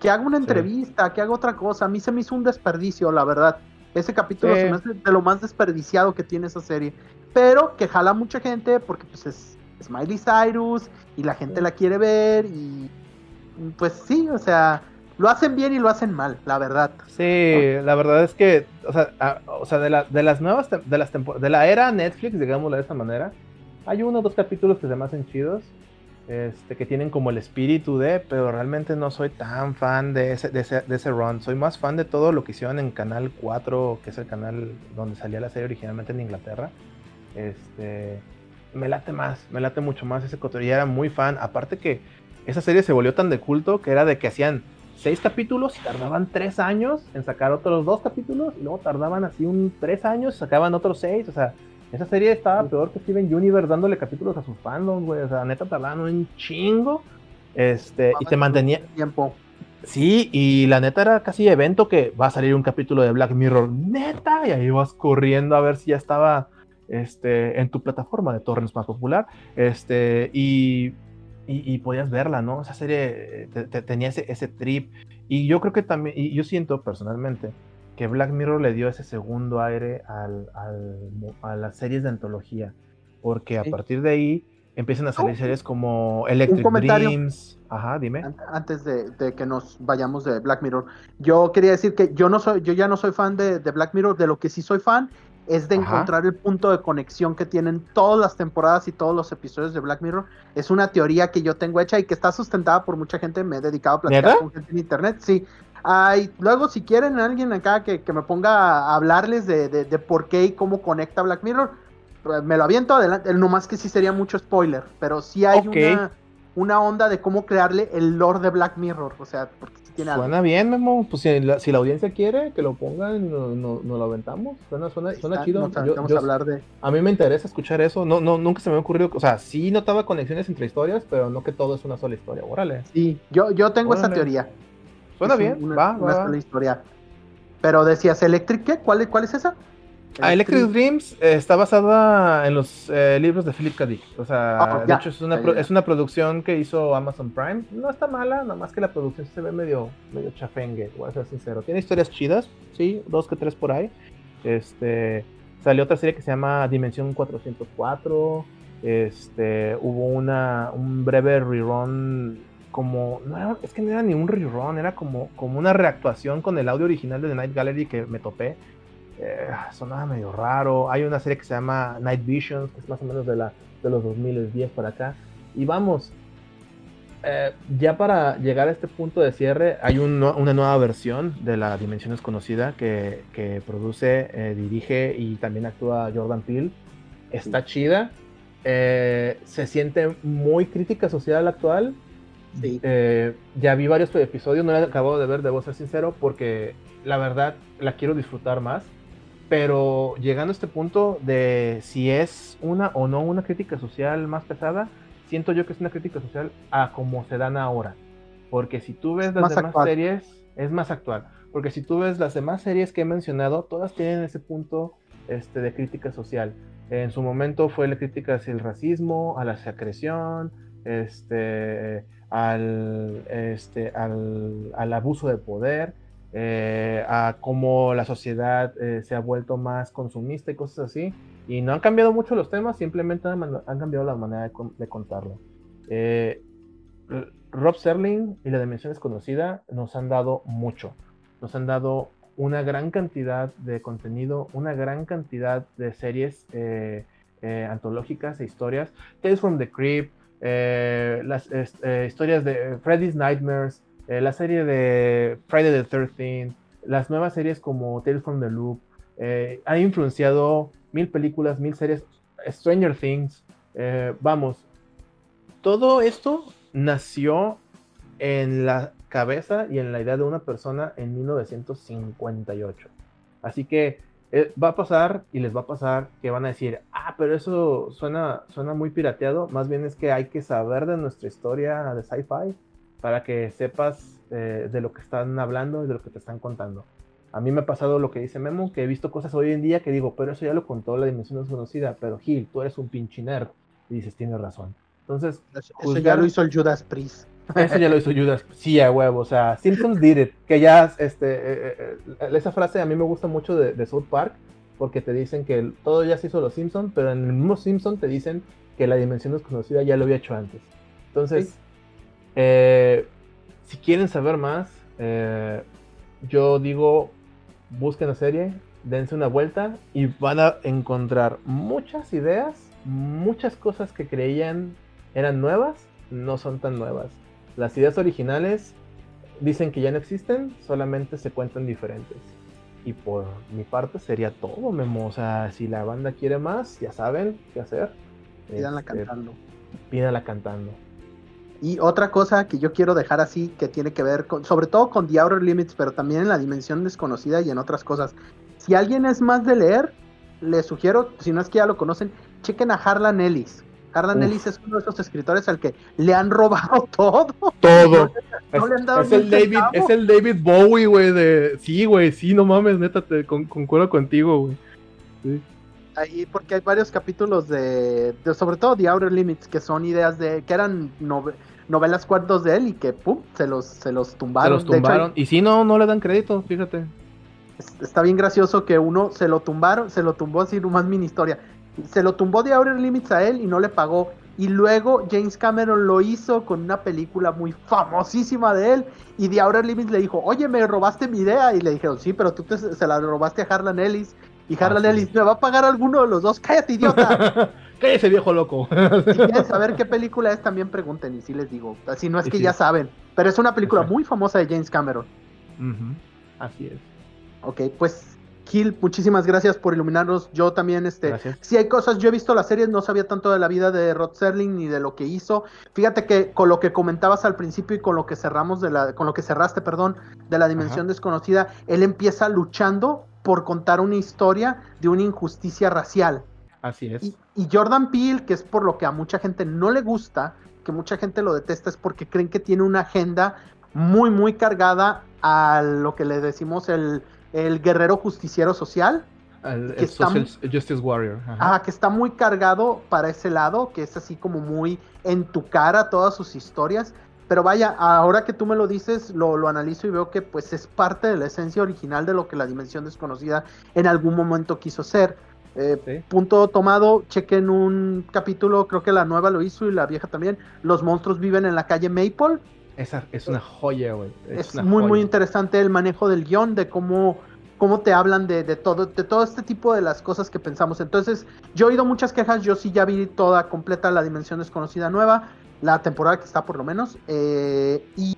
Que haga una Sí. entrevista, que haga otra cosa. A mí se me hizo un desperdicio, la verdad. Ese capítulo Sí. se me hace de lo más desperdiciado que tiene esa serie. Pero que jala mucha gente porque pues es, es Miley Cyrus y la gente la quiere ver y pues sí, o sea, lo hacen bien y lo hacen mal, la verdad. Sí, la verdad es que, o sea, a- o sea de, la- de las nuevas, de las de la era Netflix, digámoslo de esa manera, hay uno o dos capítulos que se me hacen chidos, este, que tienen como el espíritu de, pero realmente no soy tan fan de ese, de ese, de ese run. Soy más fan de todo lo que hicieron en Canal 4, que es el canal donde salía la serie originalmente en Inglaterra. Este, me late más, me late mucho más ese cotorreo. Era muy fan. Aparte que esa serie se volvió tan de culto que era de que hacían seis capítulos y tardaban tres años en sacar otros dos capítulos y luego tardaban así un tres años y sacaban otros seis. O sea, esa serie estaba peor que Steven Universe dándole capítulos a sus fandoms, güey. O sea, neta tardaban un chingo. Este, y te mantenía. Tiempo. Sí, y la neta era casi evento que va a salir un capítulo de Black Mirror, neta, y ahí vas corriendo a ver si ya estaba este, en tu plataforma de torrents más popular, este, y, y, y podías verla, ¿no? Esa serie eh, te- te- tenía ese, ese trip, y yo creo que también, y yo siento personalmente que Black Mirror le dio ese segundo aire al, al a las series de antología, porque a Sí. partir de ahí empiezan a salir series como Electric. Dreams, ajá, dime. An- Antes de, de que nos vayamos de Black Mirror, yo quería decir que yo no soy, yo ya no soy fan de, de Black Mirror, de lo que sí soy fan es de Ajá. encontrar el punto de conexión que tienen todas las temporadas y todos los episodios de Black Mirror. Es una teoría que yo tengo hecha y que está sustentada por mucha gente. Me he dedicado a platicar ¿Neta? con gente en internet. Sí. Ay, luego, si quieren alguien acá que, que me ponga a hablarles de, de, de por qué y cómo conecta Black Mirror, pues, me lo aviento adelante. No más que sí sería mucho spoiler, pero sí hay una, una onda de cómo crearle el lore de Black Mirror. O sea, porque tiene algo. Suena bien, Memo. Pues si la, si la audiencia quiere que lo pongan, nos no, no lo aventamos. Suena, suena, está, chido. nos Yo- yo- a hablar de. a mí me interesa escuchar eso. No, no, nunca se me ha ocurrido. O sea, sí notaba conexiones entre historias, pero no que todo es una sola historia. Órale. Sí, yo, yo tengo esa teoría. Suena Es bien. Una, va, una va. sola historia. Pero decías, ¿Electric qué? ¿Cuál, cuál es esa? Ah, Electric Dreams eh, está basada en los eh, libros de Philip K. Dick. O sea, Ah, de hecho es una, pro- es una producción que hizo Amazon Prime. No está mala, nada más que la producción se ve medio, medio chafengue, voy a ser sincero. Tiene historias chidas, sí, dos que tres por ahí. Este, salió otra serie que se llama Dimensión 404. Este, hubo una, un breve rerun como, no era- es que no era ni un rerun, era como, como una reactuación con el audio original de The Night Gallery que me topé. Eh, sonaba medio raro. Hay una serie que se llama Night Visions, que es más o menos de, la, de los 2010 para acá. Y vamos, eh, ya para llegar a este punto de cierre, hay un una nueva versión de la Dimensión Desconocida que, que produce, eh, dirige y también actúa Jordan Peele. Está chida. eh, se siente muy crítica social actual. Sí. Eh, ya vi varios episodios, no la he acabado de ver, debo ser sincero, porque la verdad la quiero disfrutar más. Pero llegando a este punto de si es una o no una crítica social más pesada, siento yo que es una crítica social a como se dan ahora. Porque si tú ves las Más demás actual. series, es más actual. Porque si tú ves las demás series que he mencionado, todas tienen ese punto este, de crítica social. En su momento fue la crítica hacia el racismo, a la secreción, este, al, este, al, al abuso de poder, eh, a cómo la sociedad eh, se ha vuelto más consumista y cosas así. Y no han cambiado mucho los temas, simplemente han, han cambiado la manera de, de contarlo. Eh, Rob Serling y la Dimensión Desconocida nos han dado mucho. Nos han dado una gran cantidad de contenido, una gran cantidad de series eh, eh, antológicas e historias. Tales from the Crypt, eh, las historias de Freddy's Nightmares, eh, la serie de Friday the 13th, las nuevas series como Tales from the Loop, eh, ha influenciado mil películas, mil series, Stranger Things, eh, vamos, todo esto nació en la cabeza y en la idea de una persona en 1958. Así que eh, va a pasar y les va a pasar que van a decir, ah, pero eso suena, suena muy pirateado. Más bien es que hay que saber de nuestra historia de sci-fi para que sepas eh, de lo que están hablando y de lo que te están contando. A mí me ha pasado lo que dice Memo, que he visto cosas hoy en día que digo, pero eso ya lo contó la dimensión desconocida, pero Gil, tú eres un pinche nerd. Y dices, tienes razón. Entonces, Eso juzgar- ya lo hizo el Judas Priest. *laughs* eso ya lo hizo Judas. Sí, a huevo. O sea, Simpsons did it. Que ya, este, eh, eh, eh, esa frase a mí me gusta mucho de, de South Park, porque te dicen que todo ya se hizo los Simpsons, pero en el mismo Simpson te dicen que la dimensión desconocida ya lo había hecho antes. Entonces, Sí. Eh, si quieren saber más, eh, yo digo, busquen la serie, dense una vuelta y van a encontrar muchas ideas, muchas cosas que creían eran nuevas, no son tan nuevas. Las ideas originales dicen que ya no existen, solamente se cuentan diferentes. Y por mi parte sería todo, Memo. O sea, si la banda quiere más, ya saben qué hacer. Pídanla Este, cantando. Pídanla cantando. Y otra cosa que yo quiero dejar así, que tiene que ver con, sobre todo con The Outer Limits, pero también en la dimensión desconocida y en otras cosas. Si alguien es más de leer, les sugiero, si no es que ya lo conocen, chequen a Harlan Ellis. Harlan Uf. Ellis es uno de esos escritores al que le han robado *laughs* todo. Todo. No le han dado es, el David, es el David Bowie, güey. De... Sí, güey, sí, no mames, neta, te con- concuerdo contigo, güey. Sí. Ahí, porque hay varios capítulos de, de- sobre todo The Outer Limits, que son ideas de, que eran nove- novelas cuentos de él y que, pum, se los, se los Se tumbaron. los De hecho, tumbaron. Y sí, no, no le dan crédito, fíjate. Es- Está bien gracioso que uno se lo tumbaron, se lo tumbó así nomás mini historia. Se lo tumbó de Outer Limits a él y no le pagó. Y luego James Cameron lo hizo con una película muy famosísima de él. Y The Outer Limits le dijo, oye, me robaste mi idea. Y le dijeron, sí, pero tú te- se la robaste a Harlan Ellis. Y Harlan Ah, sí. Ellis, ¿me va a pagar alguno de los dos? Cállate, idiota. *laughs* Cállese, viejo loco. si quieren saber qué película es, también pregunten. Y sí les digo, así no es que sí. ya saben. Pero es una película muy famosa de James Cameron. Así es. Ok, pues Gil, muchísimas gracias por iluminarnos. Yo también, este, Gracias. sí hay cosas, yo he visto las series, no sabía tanto de la vida de Rod Serling ni de lo que hizo. Fíjate que con lo que comentabas al principio y con lo que cerramos de la, con lo que cerraste, perdón, de la dimensión Ajá. desconocida, él empieza luchando por contar una historia de una injusticia racial. Así es. Y, y Jordan Peele, que es por lo que a mucha gente no le gusta, que mucha gente lo detesta, es porque creen que tiene una agenda muy, muy cargada a lo que le decimos el, el guerrero justiciero social. El, que el está Social Justice Warrior. ajá. Ah, que está muy cargado para ese lado, que es así como muy en tu cara todas sus historias. Pero vaya, ahora que tú me lo dices, lo, lo analizo y veo que pues es parte de la esencia original de lo que la dimensión desconocida en algún momento quiso ser. Eh, Sí. Punto tomado, chequen un capítulo, creo que la nueva lo hizo y la vieja también. Los monstruos viven en la calle Maple. Esa es una joya, güey. Es, muy, muy interesante el manejo del guion, de cómo, cómo te hablan de, de todo, de todo este tipo de las cosas que pensamos. Entonces, yo he oído muchas quejas, yo sí ya vi toda completa la Dimensión Desconocida nueva, la temporada que está por lo menos. eh, y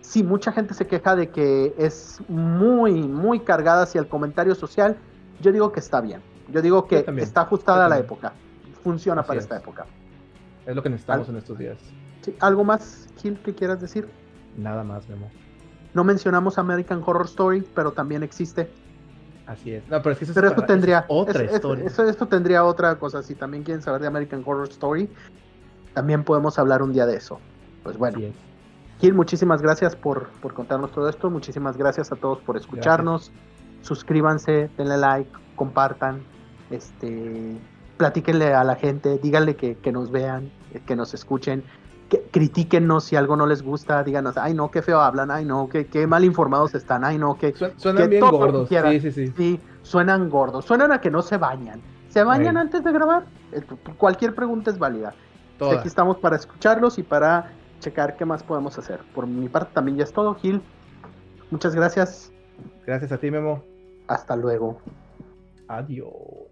sí, mucha gente se queja de que es muy, muy cargada hacia el comentario social. Yo digo que está bien. Yo digo que Yo está ajustada a la época. Funciona Así para es. esta época. Es lo que necesitamos Al- en estos días. Sí, ¿Algo más, Gil, que quieras decir? Nada más, Memo. No mencionamos American Horror Story, pero también existe. Así es. No, pero es que eso es Pero esto para- eso es tendría otra es- historia. eso- esto tendría otra cosa. Si también quieren saber de American Horror Story, también podemos hablar un día de eso. Pues bueno. Gil, muchísimas gracias por, por contarnos todo esto. Muchísimas gracias a todos por escucharnos. Suscríbanse, denle like, compartan, este, platíquenle a la gente, díganle que, que nos vean, que nos escuchen, que critíquennos si algo no les gusta, díganos, ay no, qué feo hablan, ay no, qué, qué mal informados están, ay no, que Suen- Suenan que bien gordos. Sí, sí, sí. Sí, suenan gordos, suenan a que no se bañan. ¿Se bañan antes de grabar? Eh, Cualquier pregunta es válida. Aquí estamos para escucharlos y para checar qué más podemos hacer. Por mi parte también ya es todo, Gil. Muchas gracias. Gracias a ti, Memo. Hasta luego. Adiós.